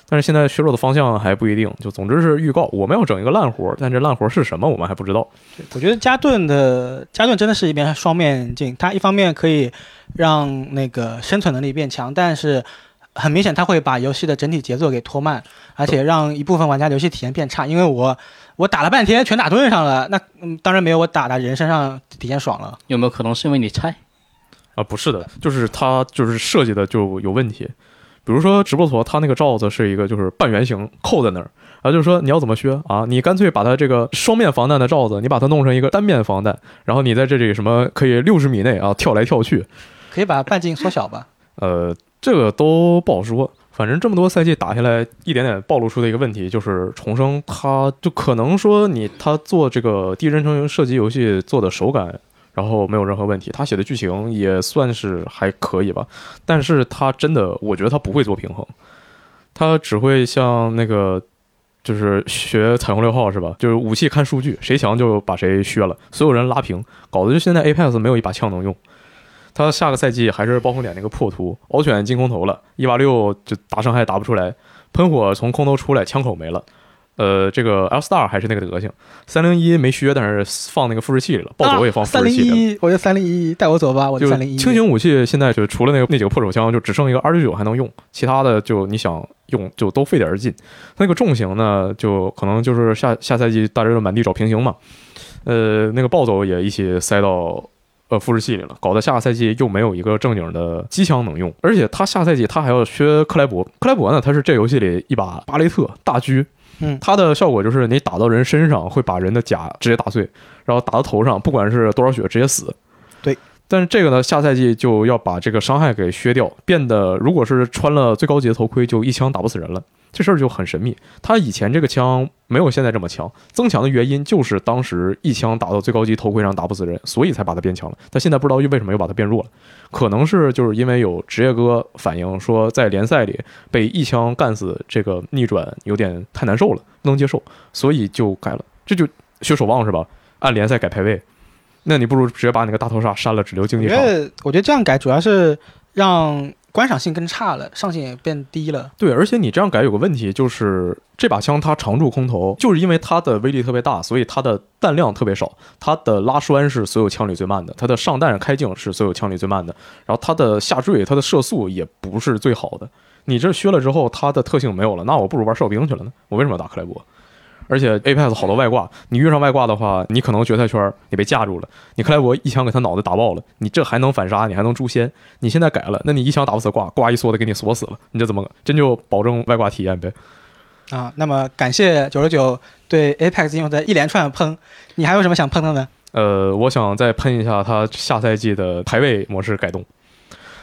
但是现在削弱的方向还不一定，就总之是预告，我们要整一个烂活，但这烂活是什么我们还不知道。我觉得加盾的加盾真的是一面双面镜，它一方面可以让那个生存能力变强，但是很明显它会把游戏的整体节奏给拖慢，而且让一部分玩家游戏体验变差。因为我 我打了半天全打盾上了，那嗯当然没有我打的人身上体验爽了。有没有可能是因为你菜？啊，不是的，就是它就是设计的就有问题。比如说直布罗，它那个罩子是一个就是半圆形扣在那儿，然后就是说你要怎么削啊？你干脆把它这个双面防弹的罩子，你把它弄成一个单面防弹，然后你在这里什么可以六十米内啊跳来跳去，可以把半径缩小吧？呃，这个都不好说。反正这么多赛季打下来，一点点暴露出的一个问题就是重生，它就可能说你它做这个第一人称射击游戏做的手感。然后没有任何问题，他写的剧情也算是还可以吧，但是他真的，我觉得他不会做平衡，他只会像那个，就是学彩虹六号是吧？就是武器看数据，谁强就把谁削了，所有人拉平，搞得就现在 Apex 没有一把枪能用。他下个赛季还是暴风点那个破图，獒犬进空投了，一八六就打伤害打不出来，喷火从空投出来，枪口没了。呃，这个 L Star 还是那个德行，三零一没削，但是放那个复制器里了。暴走也放复制器里了。我就三零一，带我走吧，我就三零一。轻型武器现在就除了那个那几个破手枪，就只剩一个二九九还能用，其他的就你想用就都费点儿劲。那个重型呢，就可能就是下下赛季大家就满地找平行嘛。呃，那个暴走也一起塞到呃复制器里了，搞得下个赛季又没有一个正经的机枪能用。而且他下赛季他还要削克莱伯，克莱伯呢，他是这游戏里一把巴雷特大狙。嗯，它的效果就是你打到人身上会把人的甲直接打碎，然后打到头上，不管是多少血直接死。对，但是这个呢，下赛季就要把这个伤害给削掉，变得如果是穿了最高级的头盔，就一枪打不死人了。这事儿就很神秘。他以前这个枪没有现在这么强，增强的原因就是当时一枪打到最高级头盔上打不死人，所以才把它变强了。但现在不知道又为什么又把它变弱了，可能是就是因为有职业哥反映说，在联赛里被一枪干死这个逆转有点太难受了，不能接受，所以就改了。这就学守望是吧？按联赛改排位，那你不如直接把那个大头杀删了，只留竞技场。我觉得我觉得这样改主要是让。观赏性更差了，上限也变低了。对，而且你这样改有个问题，就是这把枪它常驻空投，就是因为它的威力特别大，所以它的弹量特别少，它的拉栓是所有枪里最慢的，它的上弹开镜是所有枪里最慢的，然后它的下坠、它的射速也不是最好的。你这削了之后，它的特性没有了，那我不如玩哨兵去了呢？我为什么要打克莱伯？而且 Apex 好多外挂，你遇上外挂的话，你可能决赛圈你被架住了，你克莱伯一枪给他脑袋打爆了，你这还能反杀，你还能诛仙。你现在改了，那你一枪打不死挂，挂一梭子给你锁死了，你这怎么真就保证外挂体验呗？啊，那么感谢九十九对 Apex 用的一连串喷，你还有什么想喷的呢？呃，我想再喷一下他下赛季的排位模式改动。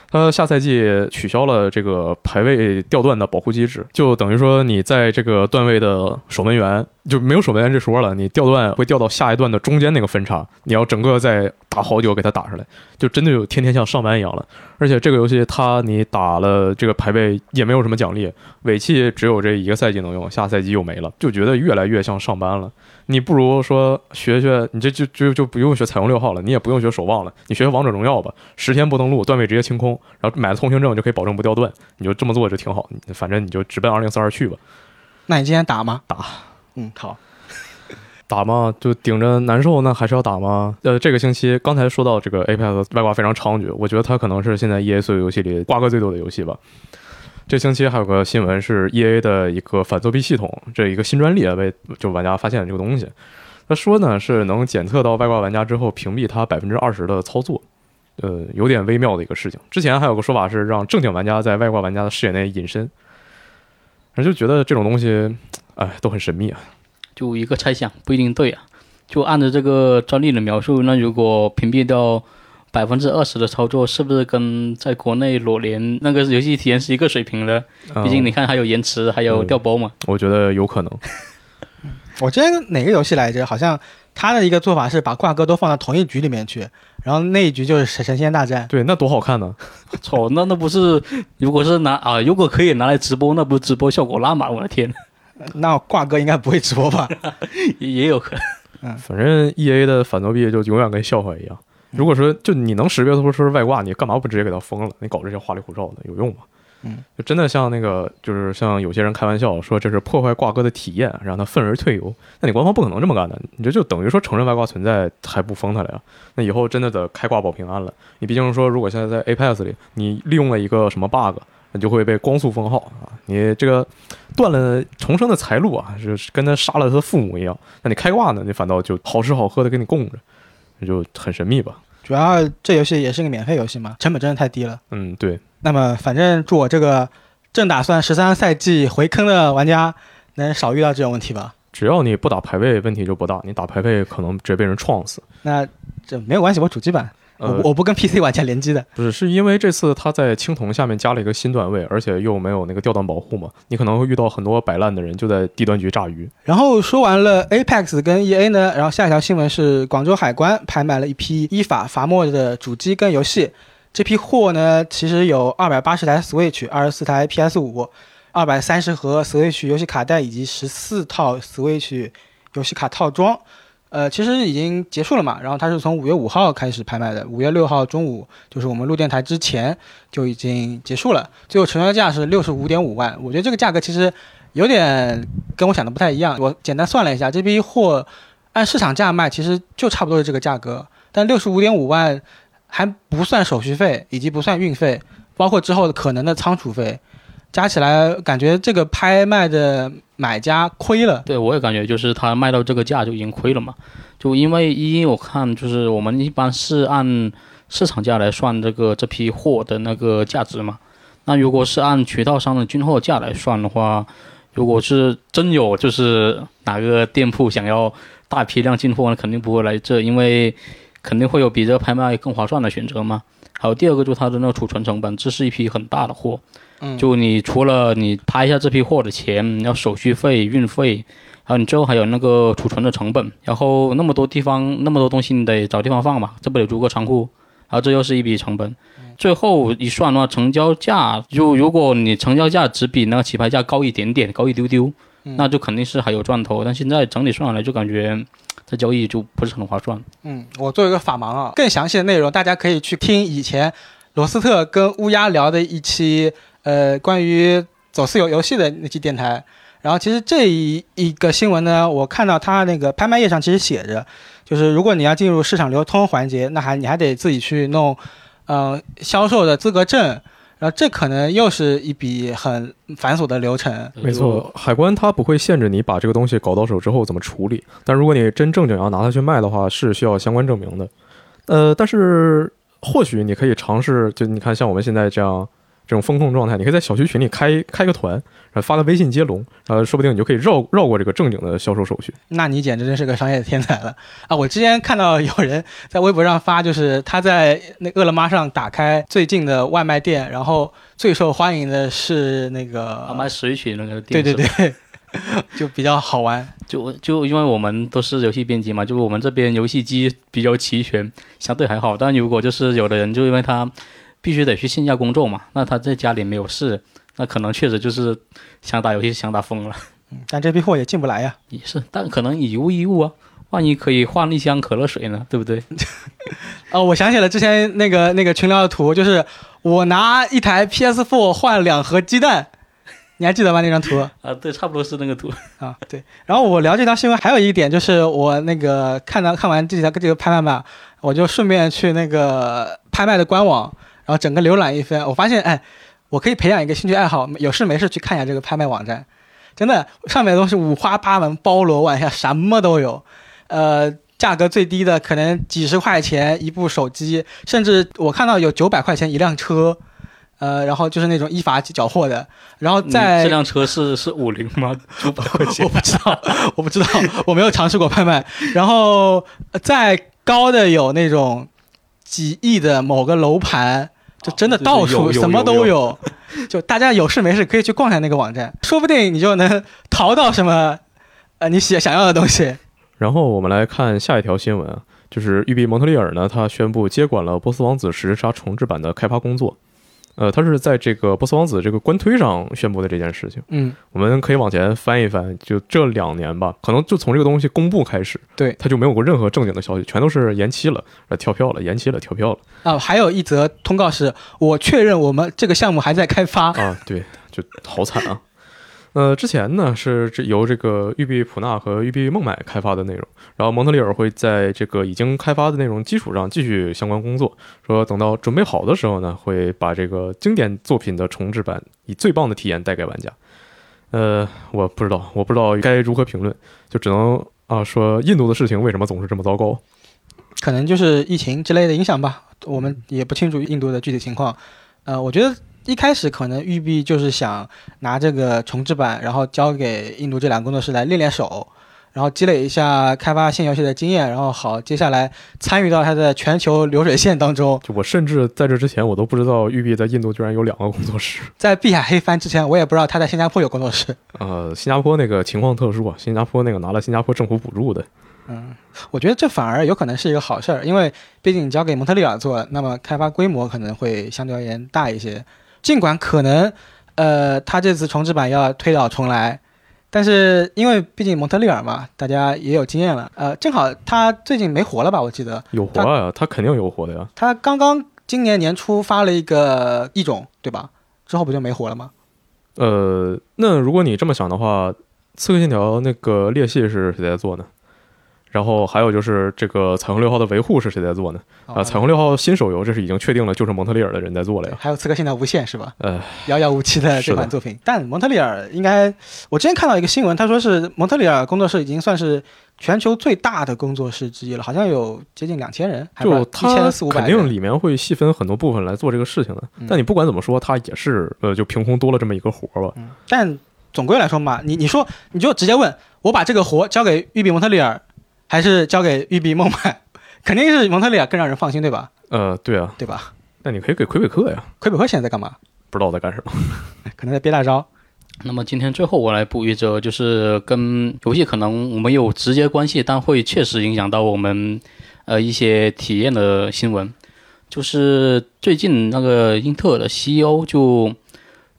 他下赛季取消了这个排位掉段的保护机制，就等于说你在这个段位的守门员就没有守门员这说了，你掉段会掉到下一段的中间那个分叉，你要整个再打好久给他打出来，就真的有天天像上班一样了。而且这个游戏它你打了这个排位也没有什么奖励，尾气只有这一个赛季能用，下赛季又没了，就觉得越来越像上班了。你不如说学学，你这就就就不用学彩虹六号了，你也不用学守望了，你学学王者荣耀吧。十天不登录，段位直接清空，然后买了通行证就可以保证不掉段，你就这么做就挺好。反正你就直奔二零四二去吧。那你今天打吗？打。嗯，好。打吗？就顶着难受，那还是要打吗？呃，这个星期刚才说到这个 Apex 外挂非常猖獗，我觉得它可能是现在 EA 所有游戏里挂个最多的游戏吧。这星期还有个新闻是 E A 的一个反作弊系统，这一个新专利啊，被就玩家发现了这个东西。他说呢是能检测到外挂玩家之后屏蔽他百分之二十的操作，呃，有点微妙的一个事情。之前还有个说法是让正经玩家在外挂玩家的视野内隐身，反正就觉得这种东西，哎，都很神秘啊。就一个猜想，不一定对啊。就按照这个专利的描述，那如果屏蔽掉。百分之二十的操作是不是跟在国内裸联那个游戏体验是一个水平的？毕竟你看还有延迟，还有掉包嘛。我觉得有可能。我之前哪个游戏来着？好像他的一个做法是把挂哥都放到同一局里面去，然后那一局就是神神仙大战。对，那多好看呢！操，那那不是？如果是拿啊，如果可以拿来直播，那不直播效果拉满？我的天！那挂哥应该不会直播吧？也也有可能。嗯，反正 E A 的反作弊就永远跟笑话一样。如果说就你能识别出是外挂，你干嘛不直接给他封了？你搞这些花里胡哨的有用吗？嗯，就真的像那个，就是像有些人开玩笑说这是破坏挂哥的体验，让他愤而退游。那你官方不可能这么干的，你这就等于说承认外挂存在还不封他了呀？那以后真的得开挂保平安了。你毕竟说，如果现在在 Apex 里，你利用了一个什么 bug，你就会被光速封号啊！你这个断了重生的财路啊，就是跟他杀了他的父母一样。那你开挂呢，你反倒就好吃好喝的给你供着，那就很神秘吧？主要这游戏也是个免费游戏嘛，成本真的太低了。嗯，对，那么反正祝我这个正打算十三赛季回坑的玩家能少遇到这种问题吧。只要你不打排位，问题就不大。你打排位可能直接被人撞死。那这没有关系，我主机版，我呃不，我不跟 PC 玩家联机的。不是，是因为这次他在青铜下面加了一个新段位，而且又没有那个吊弹保护嘛，你可能会遇到很多摆烂的人，就在低端局炸鱼。然后说完了 Apex 跟 EA 呢，然后下一条新闻是广州海关拍卖了一批依法罚没的主机跟游戏。这批货呢，其实有二百八十台 Switch、二十四台 PS 五、二百三十盒 Switch 游戏卡带以及十四套 Switch 游戏卡套装。呃，其实已经结束了嘛，然后它是从五月五号开始拍卖的，五月六号中午，就是我们录电台之前就已经结束了，最后成交价是六十五点五万。我觉得这个价格其实有点跟我想的不太一样。我简单算了一下，这批货按市场价卖，其实就差不多是这个价格，但六十五点五万还不算手续费，以及不算运费，包括之后的可能的仓储费，加起来感觉这个拍卖的买家亏了。对，我也感觉就是他卖到这个价就已经亏了嘛。就因为一我看就是我们一般是按市场价来算这个这批货的那个价值嘛。那如果是按渠道商的进货价来算的话，如果是真有就是哪个店铺想要大批量进货，那肯定不会来这，因为肯定会有比这个拍卖更划算的选择嘛。还有第二个就是它的那个储存成本，这是一批很大的货，嗯，就你除了你拍一下这批货的钱，你要手续费、运费，还有你最后还有那个储存的成本，然后那么多地方那么多东西，你得找地方放嘛，这不得租个仓库，然后这又是一笔成本。最后一算的话，成交价就如果你成交价只比那个起拍价高一点点，高一丢丢，嗯那就肯定是还有赚头。但现在整体算下来，就感觉这交易就不是很划算。嗯，我做一个法盲啊，更详细的内容大家可以去听以前罗斯特跟乌鸦聊的一期，呃，关于走私游游戏的那期电台。然后其实这一一个新闻呢，我看到它那个拍卖页上其实写着，就是如果你要进入市场流通环节，那还你还得自己去弄，呃，销售的资格证。然后这可能又是一笔很繁琐的流程。没错，海关它不会限制你把这个东西搞到手之后怎么处理，但如果你真正经要拿它去卖的话，是需要相关证明的。呃，但是或许你可以尝试，就你看像我们现在这样这种风控状态，你可以在小区群里开开个团，然后发个微信接龙，呃说不定你就可以绕绕过这个正经的销售手续。那你简直真是个商业天才了啊！我之前看到有人在微博上发，就是他在那饿了么上打开最近的外卖店，然后最受欢迎的是那个啊，卖 Switch 那个对店对对对，就比较好玩。就就因为我们都是游戏编辑嘛，就我们这边游戏机比较齐全，相对还好。但如果就是有的人就因为他必须得去线下工作嘛，那他在家里没有事，那可能确实就是想打游戏想打疯了，但这批货也进不来呀。也是。但可能以物易物啊，万一可以换一箱可乐水呢，对不对？哦，我想起了之前那个那个群聊的图，就是我拿一台 PS4 换两盒鸡蛋，你还记得吗？那张图啊，对，差不多是那个图。啊，对。然后我聊这条新闻还有一点就是，我那个看到看完这条这个拍卖嘛，我就顺便去那个拍卖的官网，然后整个浏览一番，我发现哎，我可以培养一个兴趣爱好，有事没事去看一下这个拍卖网站，真的上面的东西五花八门，包罗万象，什么都有。呃，价格最低的可能几十块钱一部手机，甚至我看到有九百块钱一辆车。呃，然后就是那种依法缴获的，然后你在这辆车是是五菱吗？九百块钱我不知道，我不知道，我没有尝试过拍卖。然后呃再高的有那种几亿的某个楼盘，就真的到处什么都有。就大家有事没事可以去逛一下那个网站，说不定你就能淘到什么呃你想想要的东西。然后我们来看下一条新闻啊，就是育碧蒙特利尔呢，他宣布接管了《波斯王子：十日杀》重置版的开发工作。呃，他是在这个《波斯王子》这个官推上宣布的这件事情。嗯，我们可以往前翻一翻，就这两年吧，可能就从这个东西公布开始，对他就没有过任何正经的消息，全都是延期了、呃跳票了、延期了、跳票了啊，还有一则通告是，我确认我们这个项目还在开发。啊，对，就好惨啊。呃，之前呢是这由这个育碧普纳和育碧孟买开发的内容，然后蒙特利尔会在这个已经开发的内容基础上继续相关工作，说等到准备好的时候呢，会把这个经典作品的重置版以最棒的体验带给玩家。呃，我不知道，我不知道该如何评论，就只能啊说印度的事情为什么总是这么糟糕。可能就是疫情之类的影响吧，我们也不清楚印度的具体情况。呃，我觉得一开始可能育碧就是想拿这个重制版，然后交给印度这两个工作室来练练手，然后积累一下开发新游戏的经验，然后好接下来参与到它的全球流水线当中。就我甚至在这之前，我都不知道育碧在印度居然有两个工作室。在碧海黑帆之前，我也不知道他在新加坡有工作室。呃，新加坡那个情况特殊啊，新加坡那个拿了新加坡政府补助的。嗯，我觉得这反而有可能是一个好事儿，因为毕竟交给蒙特利尔做，那么开发规模可能会相对而言大一些。尽管可能，呃，他这次重置版要推倒重来，但是因为毕竟蒙特利尔嘛，大家也有经验了。呃，正好他最近没活了吧？我记得有活啊，他肯定有活的呀。他刚刚今年年初发了一个异种，对吧？之后不就没活了吗？呃，那如果你这么想的话，《刺客信条》那个裂隙是谁在做呢？然后还有就是这个彩虹六号的维护是谁在做呢？哦啊，彩虹六号新手游这是已经确定了，就是蒙特利尔的人在做了呀。还有《刺客信条：无限》是吧？呃，遥遥无期的这款作品，但蒙特利尔应该，我之前看到一个新闻，他说是蒙特利尔工作室已经算是全球最大的工作室之一了，好像有接近两千人，就一千四五百肯定里面会细分很多部分来做这个事情的。嗯但你不管怎么说，他也是呃，就凭空多了这么一个活儿吧。但总归来说嘛，你你说你就直接问我把这个活交给育碧蒙特利尔，还是交给育碧孟买，肯定是蒙特利尔更让人放心，对吧？呃，对啊，对吧？那你可以给魁北克呀，魁北克现在在干嘛？不知道在干什么。可能在憋大招。那么今天最后我来补一则，就是跟游戏可能没有直接关系，但会确实影响到我们呃一些体验的新闻。就是最近那个英特尔的 CEO 就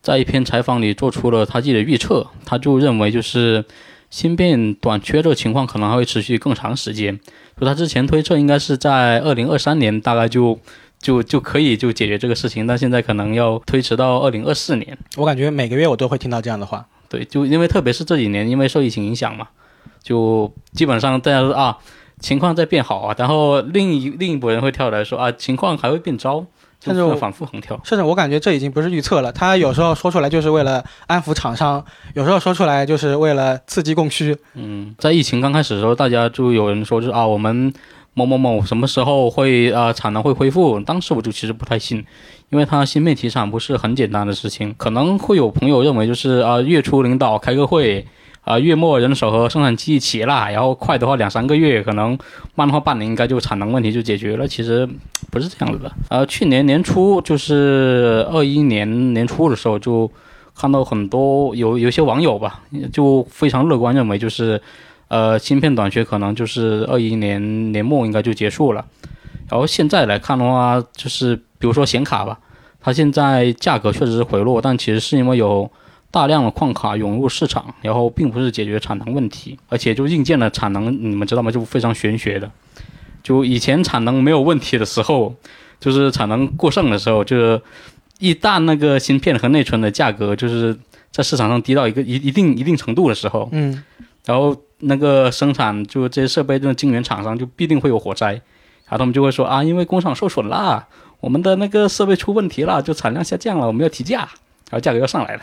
在一篇采访里做出了他自己的预测，他就认为就是芯片短缺这个情况可能还会持续更长时间。就他之前推测应该是在二零二三年大概就就就可以就解决这个事情，但现在可能要推迟到二零二四年。我感觉每个月我都会听到这样的话。对，就因为特别是这几年，因为受疫情影响嘛，就基本上大家说啊，情况在变好啊，然后另一另一拨人会跳出来说啊，情况还会变糟，就但是我反复横跳。甚至我感觉这已经不是预测了，他有时候说出来就是为了安抚厂商，有时候说出来就是为了刺激供需。嗯，在疫情刚开始的时候，大家就有人说就是啊，我们某某某什么时候会啊产能会恢复？当时我就其实不太信，因为它芯片提产不是很简单的事情，可能会有朋友认为就是啊月初领导开个会。啊，月末人手和生产机齐了，然后快的话两三个月，可能慢的话半年，应该就产能问题就解决了。其实不是这样子的。呃，去年年初就是二一年年初的时候，就看到很多有有些网友吧，就非常乐观认为就是，呃，芯片短缺可能就是二一年年末应该就结束了。然后现在来看的话，就是比如说显卡吧，它现在价格确实是回落，但其实是因为有大量的矿卡涌入市场，然后并不是解决产能问题，而且就硬件的产能，你们知道吗？就非常玄学的。就以前产能没有问题的时候，就是产能过剩的时候，就是一旦那个芯片和内存的价格就是在市场上低到一个一一定一定程度的时候，嗯，然后那个生产就这些设备这种晶圆厂商就必定会有火灾，然后他们就会说啊，因为工厂受损啦，我们的那个设备出问题了，就产量下降了，我们要提价，然后价格又上来了。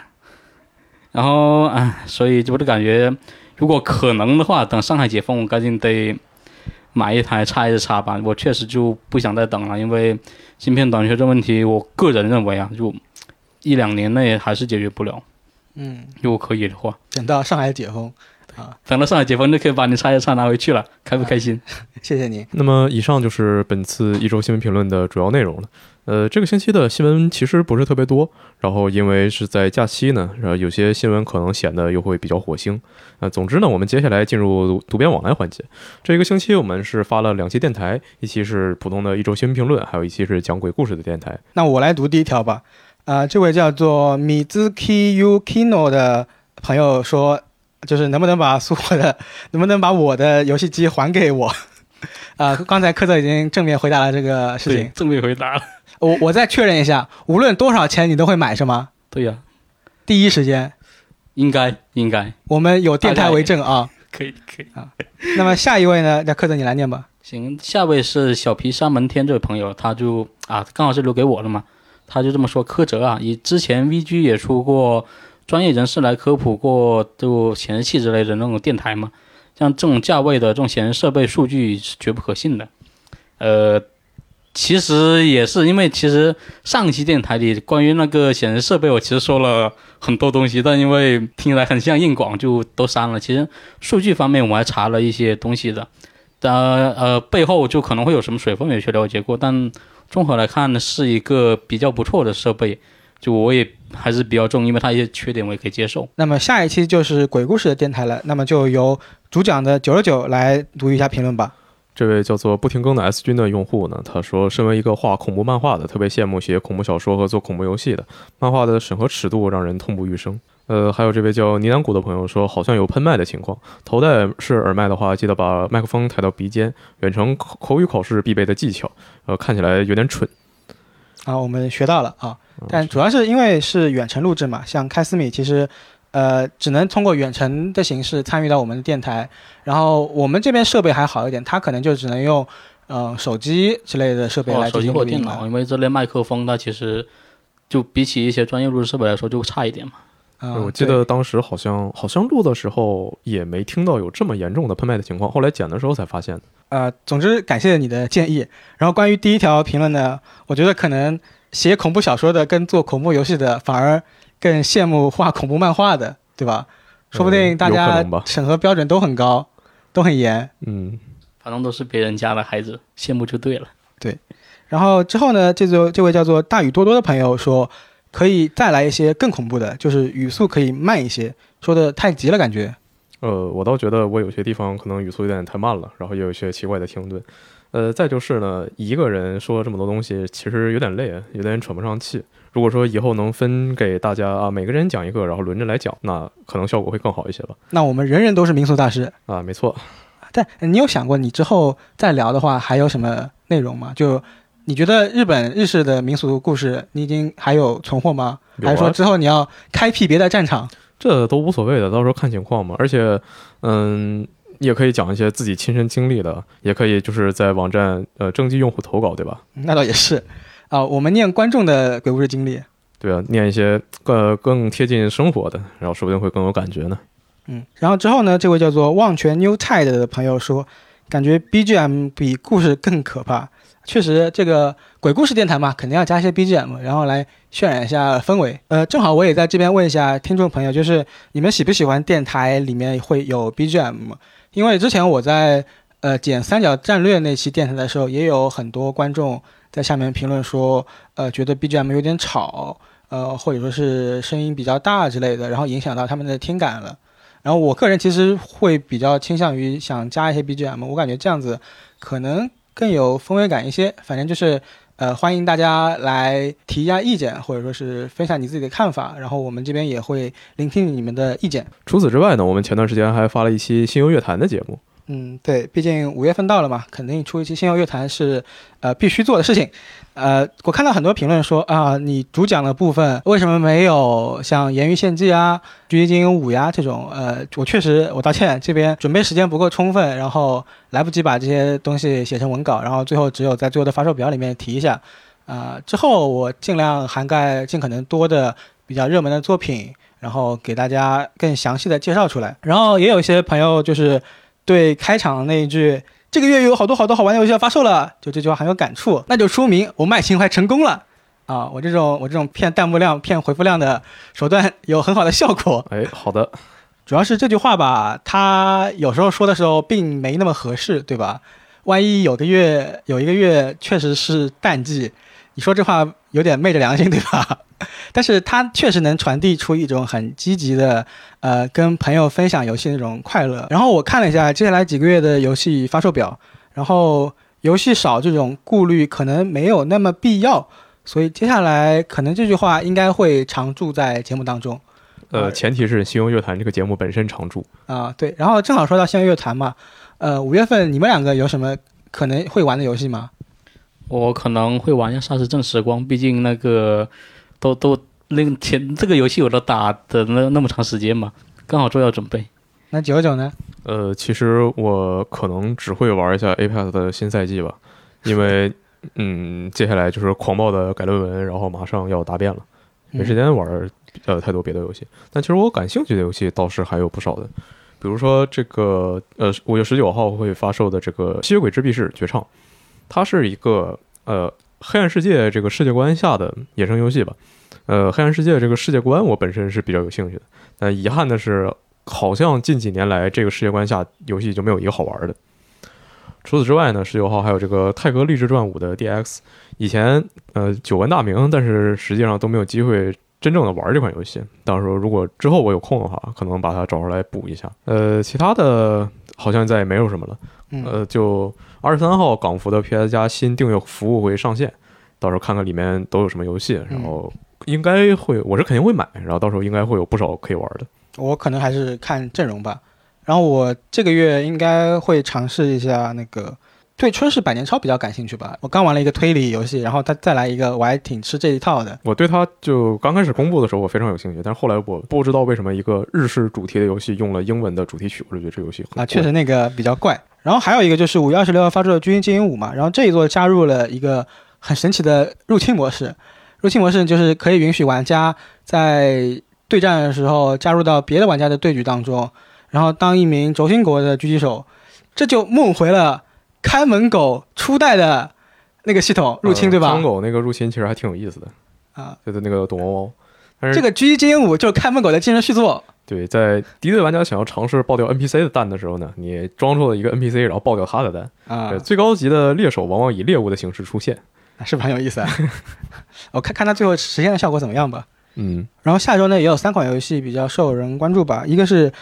然后唉，所以我就感觉，如果可能的话，等上海解封，我赶紧得买一台 S 叉吧。我确实就不想再等了，因为芯片短缺这问题，我个人认为啊，就一两年内还是解决不了。嗯，如果可以的话，等到上海解封啊，等到上海解封就可以把你叉拿回去了，开不开心？谢谢你。那么以上就是本次一周新闻评论的主要内容了。呃，这个星期的新闻其实不是特别多，然后因为是在假期呢，然后有些新闻可能显得又会比较火星。呃，总之呢，我们接下来进入读编往来环节。这一个星期我们是发了两期电台，一期是普通的一周新闻评论，还有一期是讲鬼故事的电台。那我来读第一条吧。啊、这位叫做 Mizuki Yukino 的朋友说，就是能不能把苏火的，能不能把我的游戏机还给我？啊、刚才科特已经正面回答了这个事情，，正面回答了。我我再确认一下，无论多少钱你都会买是吗？对呀、第一时间，应该应该我们有电台为证啊。可以可以啊。那么下一位呢？那柯泽你来念吧。行，下位是小皮山门天这位朋友，他就啊，刚好是留给我的嘛，他就这么说：柯哲啊，以之前 VG 也出过专业人士来科普过，就显示器之类的那种电台嘛，像这种价位的这种显示设备数据是绝不可信的。呃，其实也是因为其实上期电台里关于那个显示设备，我其实说了很多东西，但因为听起来很像硬广，就都删了。其实数据方面我还查了一些东西的。呃呃，背后就可能会有什么水分没去了解过，但综合来看呢，是一个比较不错的设备，就我也还是比较重，因为它一些缺点我也可以接受。那么下一期就是鬼故事的电台了，那么就由主讲的九十九来读一下评论吧。这位叫做不停更的 S 君的用户呢，他说：“身为一个画恐怖漫画的，特别羡慕写恐怖小说和做恐怖游戏的，漫画的审核尺度让人痛不欲生。”呃，还有这位叫尼南谷的朋友说，好像有喷麦的情况。头戴式耳麦的话，记得把麦克风抬到鼻尖，远程口口语考试必备的技巧。呃，看起来有点蠢。啊，我们学到了啊，但主要是因为是远程录制嘛，像开思米其实，呃，只能通过远程的形式参与到我们的电台。然后我们这边设备还好一点，他可能就只能用，嗯，手机之类的设备来手机或电脑，因为这类麦克风它其实就比起一些专业录制设备来说就差一点嘛。我记得当时好像好像录的时候也没听到有这么严重的喷麦的情况，后来剪的时候才发现的。呃，总之感谢你的建议。然后关于第一条评论呢，我觉得可能写恐怖小说的跟做恐怖游戏的反而更羡慕画恐怖漫画的，对吧？说不定大家审核标准都很高，都很严。嗯，反正都是别人家的孩子，羡慕就对了。对。然后之后呢，这就这位叫做大雨多多的朋友说。可以再来一些更恐怖的，就是语速可以慢一些，说的太急了感觉。呃，我倒觉得我有些地方可能语速有点太慢了，然后也有一些奇怪的停顿。呃，再就是呢，一个人说这么多东西，其实有点累，有点喘不上气。如果说以后能分给大家啊，每个人讲一个，然后轮着来讲，那可能效果会更好一些吧。那我们人人都是民俗大师啊，没错。但你有想过，你之后再聊的话，还有什么内容吗？就。你觉得日本日式的民俗故事，你已经还有存货吗？还是说之后你要开辟别的战场？这都无所谓的，到时候看情况嘛。而且，嗯，也可以讲一些自己亲身经历的，也可以就是在网站呃征集用户投稿，对吧？那倒也是，啊，我们念观众的鬼故事经历。对啊，念一些更更贴近生活的，然后说不定会更有感觉呢。嗯，然后之后呢，这位叫做忘泉 New Tide 的朋友说，感觉 BGM 比故事更可怕。确实，这个鬼故事电台嘛，肯定要加一些 BGM，然后来渲染一下氛围。呃，正好我也在这边问一下听众朋友，就是你们喜不喜欢电台里面会有 BGM？因为之前我在呃剪三角战略那期电台的时候，也有很多观众在下面评论说，呃，觉得 BGM 有点吵，呃，或者说是声音比较大之类的，然后影响到他们的听感了。然后我个人其实会比较倾向于想加一些 BGM，我感觉这样子可能。更有氛围感一些，反正就是，呃，欢迎大家来提一下意见，或者说是分享你自己的看法，然后我们这边也会聆听你们的意见。除此之外呢，我们前段时间还发了一期新游乐坛的节目。嗯，对，毕竟五月份到了嘛，肯定出一期星游乐坛是，呃，必须做的事情。呃，我看到很多评论说啊，你主讲的部分为什么没有像《言语献祭》啊、《狙击精英五》呀这种？呃，我确实，我道歉，这边准备时间不够充分，然后来不及把这些东西写成文稿，然后最后只有在最后的发售表里面提一下。啊，之后我尽量涵盖尽可能多的比较热门的作品，然后给大家更详细的介绍出来。然后也有一些朋友就是对开场那一句。这个月有好多好多好玩的游戏要发售了，就这句话很有感触，那就说明我卖情怀成功了啊！我这种我这种骗弹幕量、骗回复量的手段有很好的效果。哎，好的，主要是这句话吧，他有时候说的时候并没那么合适，对吧？万一有个月有一个月确实是淡季，你说这话有点昧着良心，对吧？但是它确实能传递出一种很积极的，呃，跟朋友分享游戏那种快乐。然后我看了一下接下来几个月的游戏发售表，然后游戏少这种顾虑可能没有那么必要，所以接下来可能这句话应该会常驻在节目当中。呃，前提是《星游乐坛》这个节目本身常驻啊。对，然后正好说到《星游乐坛》嘛，呃，五月份你们两个有什么可能会玩的游戏吗？我可能会玩一下《霎时正时光》，毕竟那个。都都那个前这个游戏我都打的那那么长时间嘛，刚好做要准备。那九九呢？呃，其实我可能只会玩一下 Apex 的新赛季吧，因为 嗯，接下来就是狂暴的改论文，然后马上要答辩了，没时间玩呃太多别的游戏。但其实我感兴趣的游戏倒是还有不少的，比如说这个呃五月十九号会发售的这个《吸血鬼之壁是绝唱》，它是一个呃黑暗世界这个世界观下的衍生游戏吧。呃，黑暗世界这个世界观我本身是比较有兴趣的，但遗憾的是。好像近几年来，这个世界观下游戏就没有一个好玩的。除此之外呢，十九号还有这个《泰格励志传五》的 DX，以前呃久闻大名，但是实际上都没有机会真正的玩这款游戏。到时候如果之后我有空的话，可能把它找出来补一下。呃，其他的好像再也没有什么了。呃，就二十三号港服的 PS 加新订阅服务会上线，到时候看看里面都有什么游戏，然后应该会，我是肯定会买，然后到时候应该会有不少可以玩的。我可能还是看阵容吧，然后我这个月应该会尝试一下那个对春逝百年抄比较感兴趣吧。我刚玩了一个推理游戏，然后他再来一个，我还挺吃这一套的。我对他就刚开始公布的时候我非常有兴趣，但是后来我不知道为什么一个日式主题的游戏用了英文的主题曲，我就觉得这游戏啊确实那个比较怪。然后还有一个就是五月二十六号发售的《军营精英五》嘛，然后这一座加入了一个很神奇的入侵模式，入侵模式就是可以允许玩家在。对战的时候加入到别的玩家的对局当中，然后当一名轴心国的狙击手，这就梦回了看门狗初代的那个系统入侵，对吧？看门狗那个入侵其实还挺有意思的啊，就是那个躲猫猫。但是这个狙击精英五就是看门狗的精神续作。对，在敌对玩家想要尝试爆掉 NPC 的蛋的时候呢，你装出了一个 NPC，然后爆掉他的蛋啊。最高级的猎手往往以猎物的形式出现，是不是很有意思啊？我看看他最后实现的效果怎么样吧。嗯，然后下周呢也有三款游戏比较受人关注吧，一个是《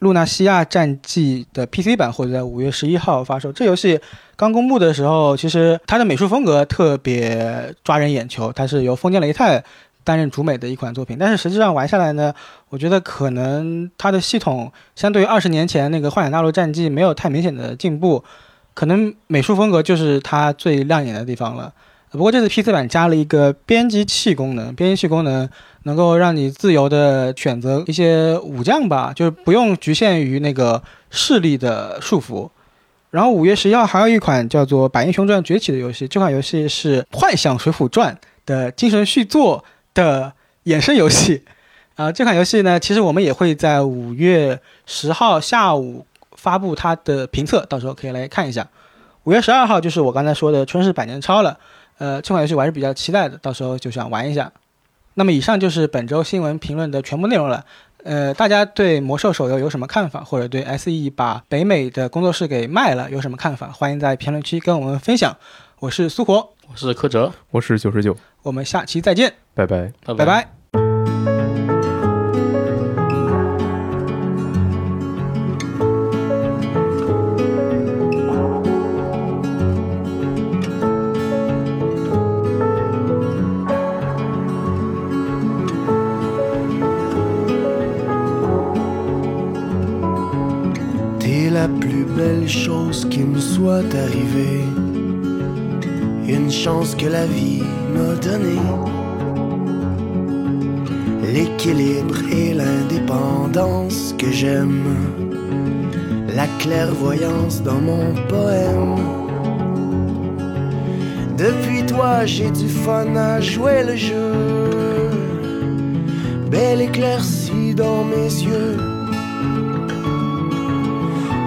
露娜西亚战记》的 PC 版，会在五月十一号发售。这游戏刚公布的时候，其实它的美术风格特别抓人眼球，它是由丰间雷太担任主美的一款作品。但是实际上玩下来呢，我觉得可能它的系统相对于二十年前那个《幻想大陆战记》没有太明显的进步，可能美术风格就是它最亮眼的地方了。不过这次 PC 版加了一个编辑器功能，编辑器功能能够让你自由的选择一些武将吧，就是不用局限于那个势力的束缚。然后五月十一号还有一款叫做《百英雄传崛起》的游戏，这款游戏是《幻想水浒传》的精神续作的衍生游戏。啊，这款游戏呢，其实我们也会在五月十号下午发布它的评测，到时候可以来看一下。五月十二号就是我刚才说的《春日百年抄》了。呃，这款游戏我还是比较期待的，到时候就想玩一下。那么以上就是本周新闻评论的全部内容了。呃，大家对魔兽手游有什么看法，或者对 SE 把北美的工作室给卖了有什么看法？欢迎在评论区跟我们分享。我是苏活，我是柯哲，我是九十九，我们下期再见，拜拜，拜拜。Belle chose qui me soit arrivée, une chance que la vie m'a donnée. L'équilibre et l'indépendance que j'aime, la clairvoyance dans mon poème. Depuis toi, j'ai du fun à jouer le jeu, belle éclaircie dans mes yeux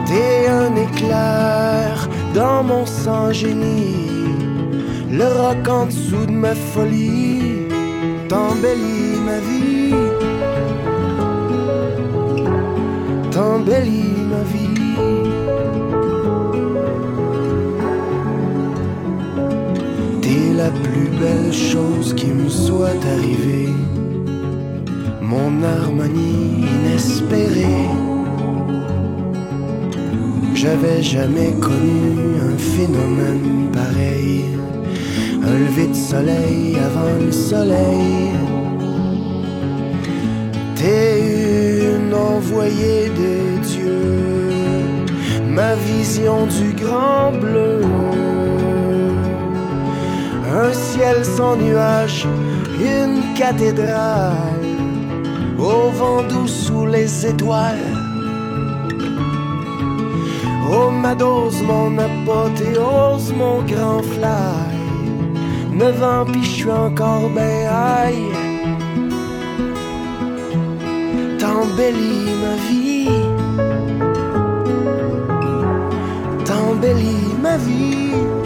T'es un éclair dans mon sang génie, le roc en dessous de ma folie, t'embellis ma vie, t'embellis ma vie. T'es la plus belle chose qui me soit arrivée, mon harmonie inespérée j'avais jamais connu un phénomène pareil. Un lever de soleil avant le soleil. T'es une envoyée de Dieu, ma vision du grand bleu. Un ciel sans nuages, une cathédrale au vent doux sous les étoiles. Oh ma dose, mon apothéose, mon grand fly. Neuf ans pis je suis encore ben. T'embellis ma vie. T'embellis ma vie.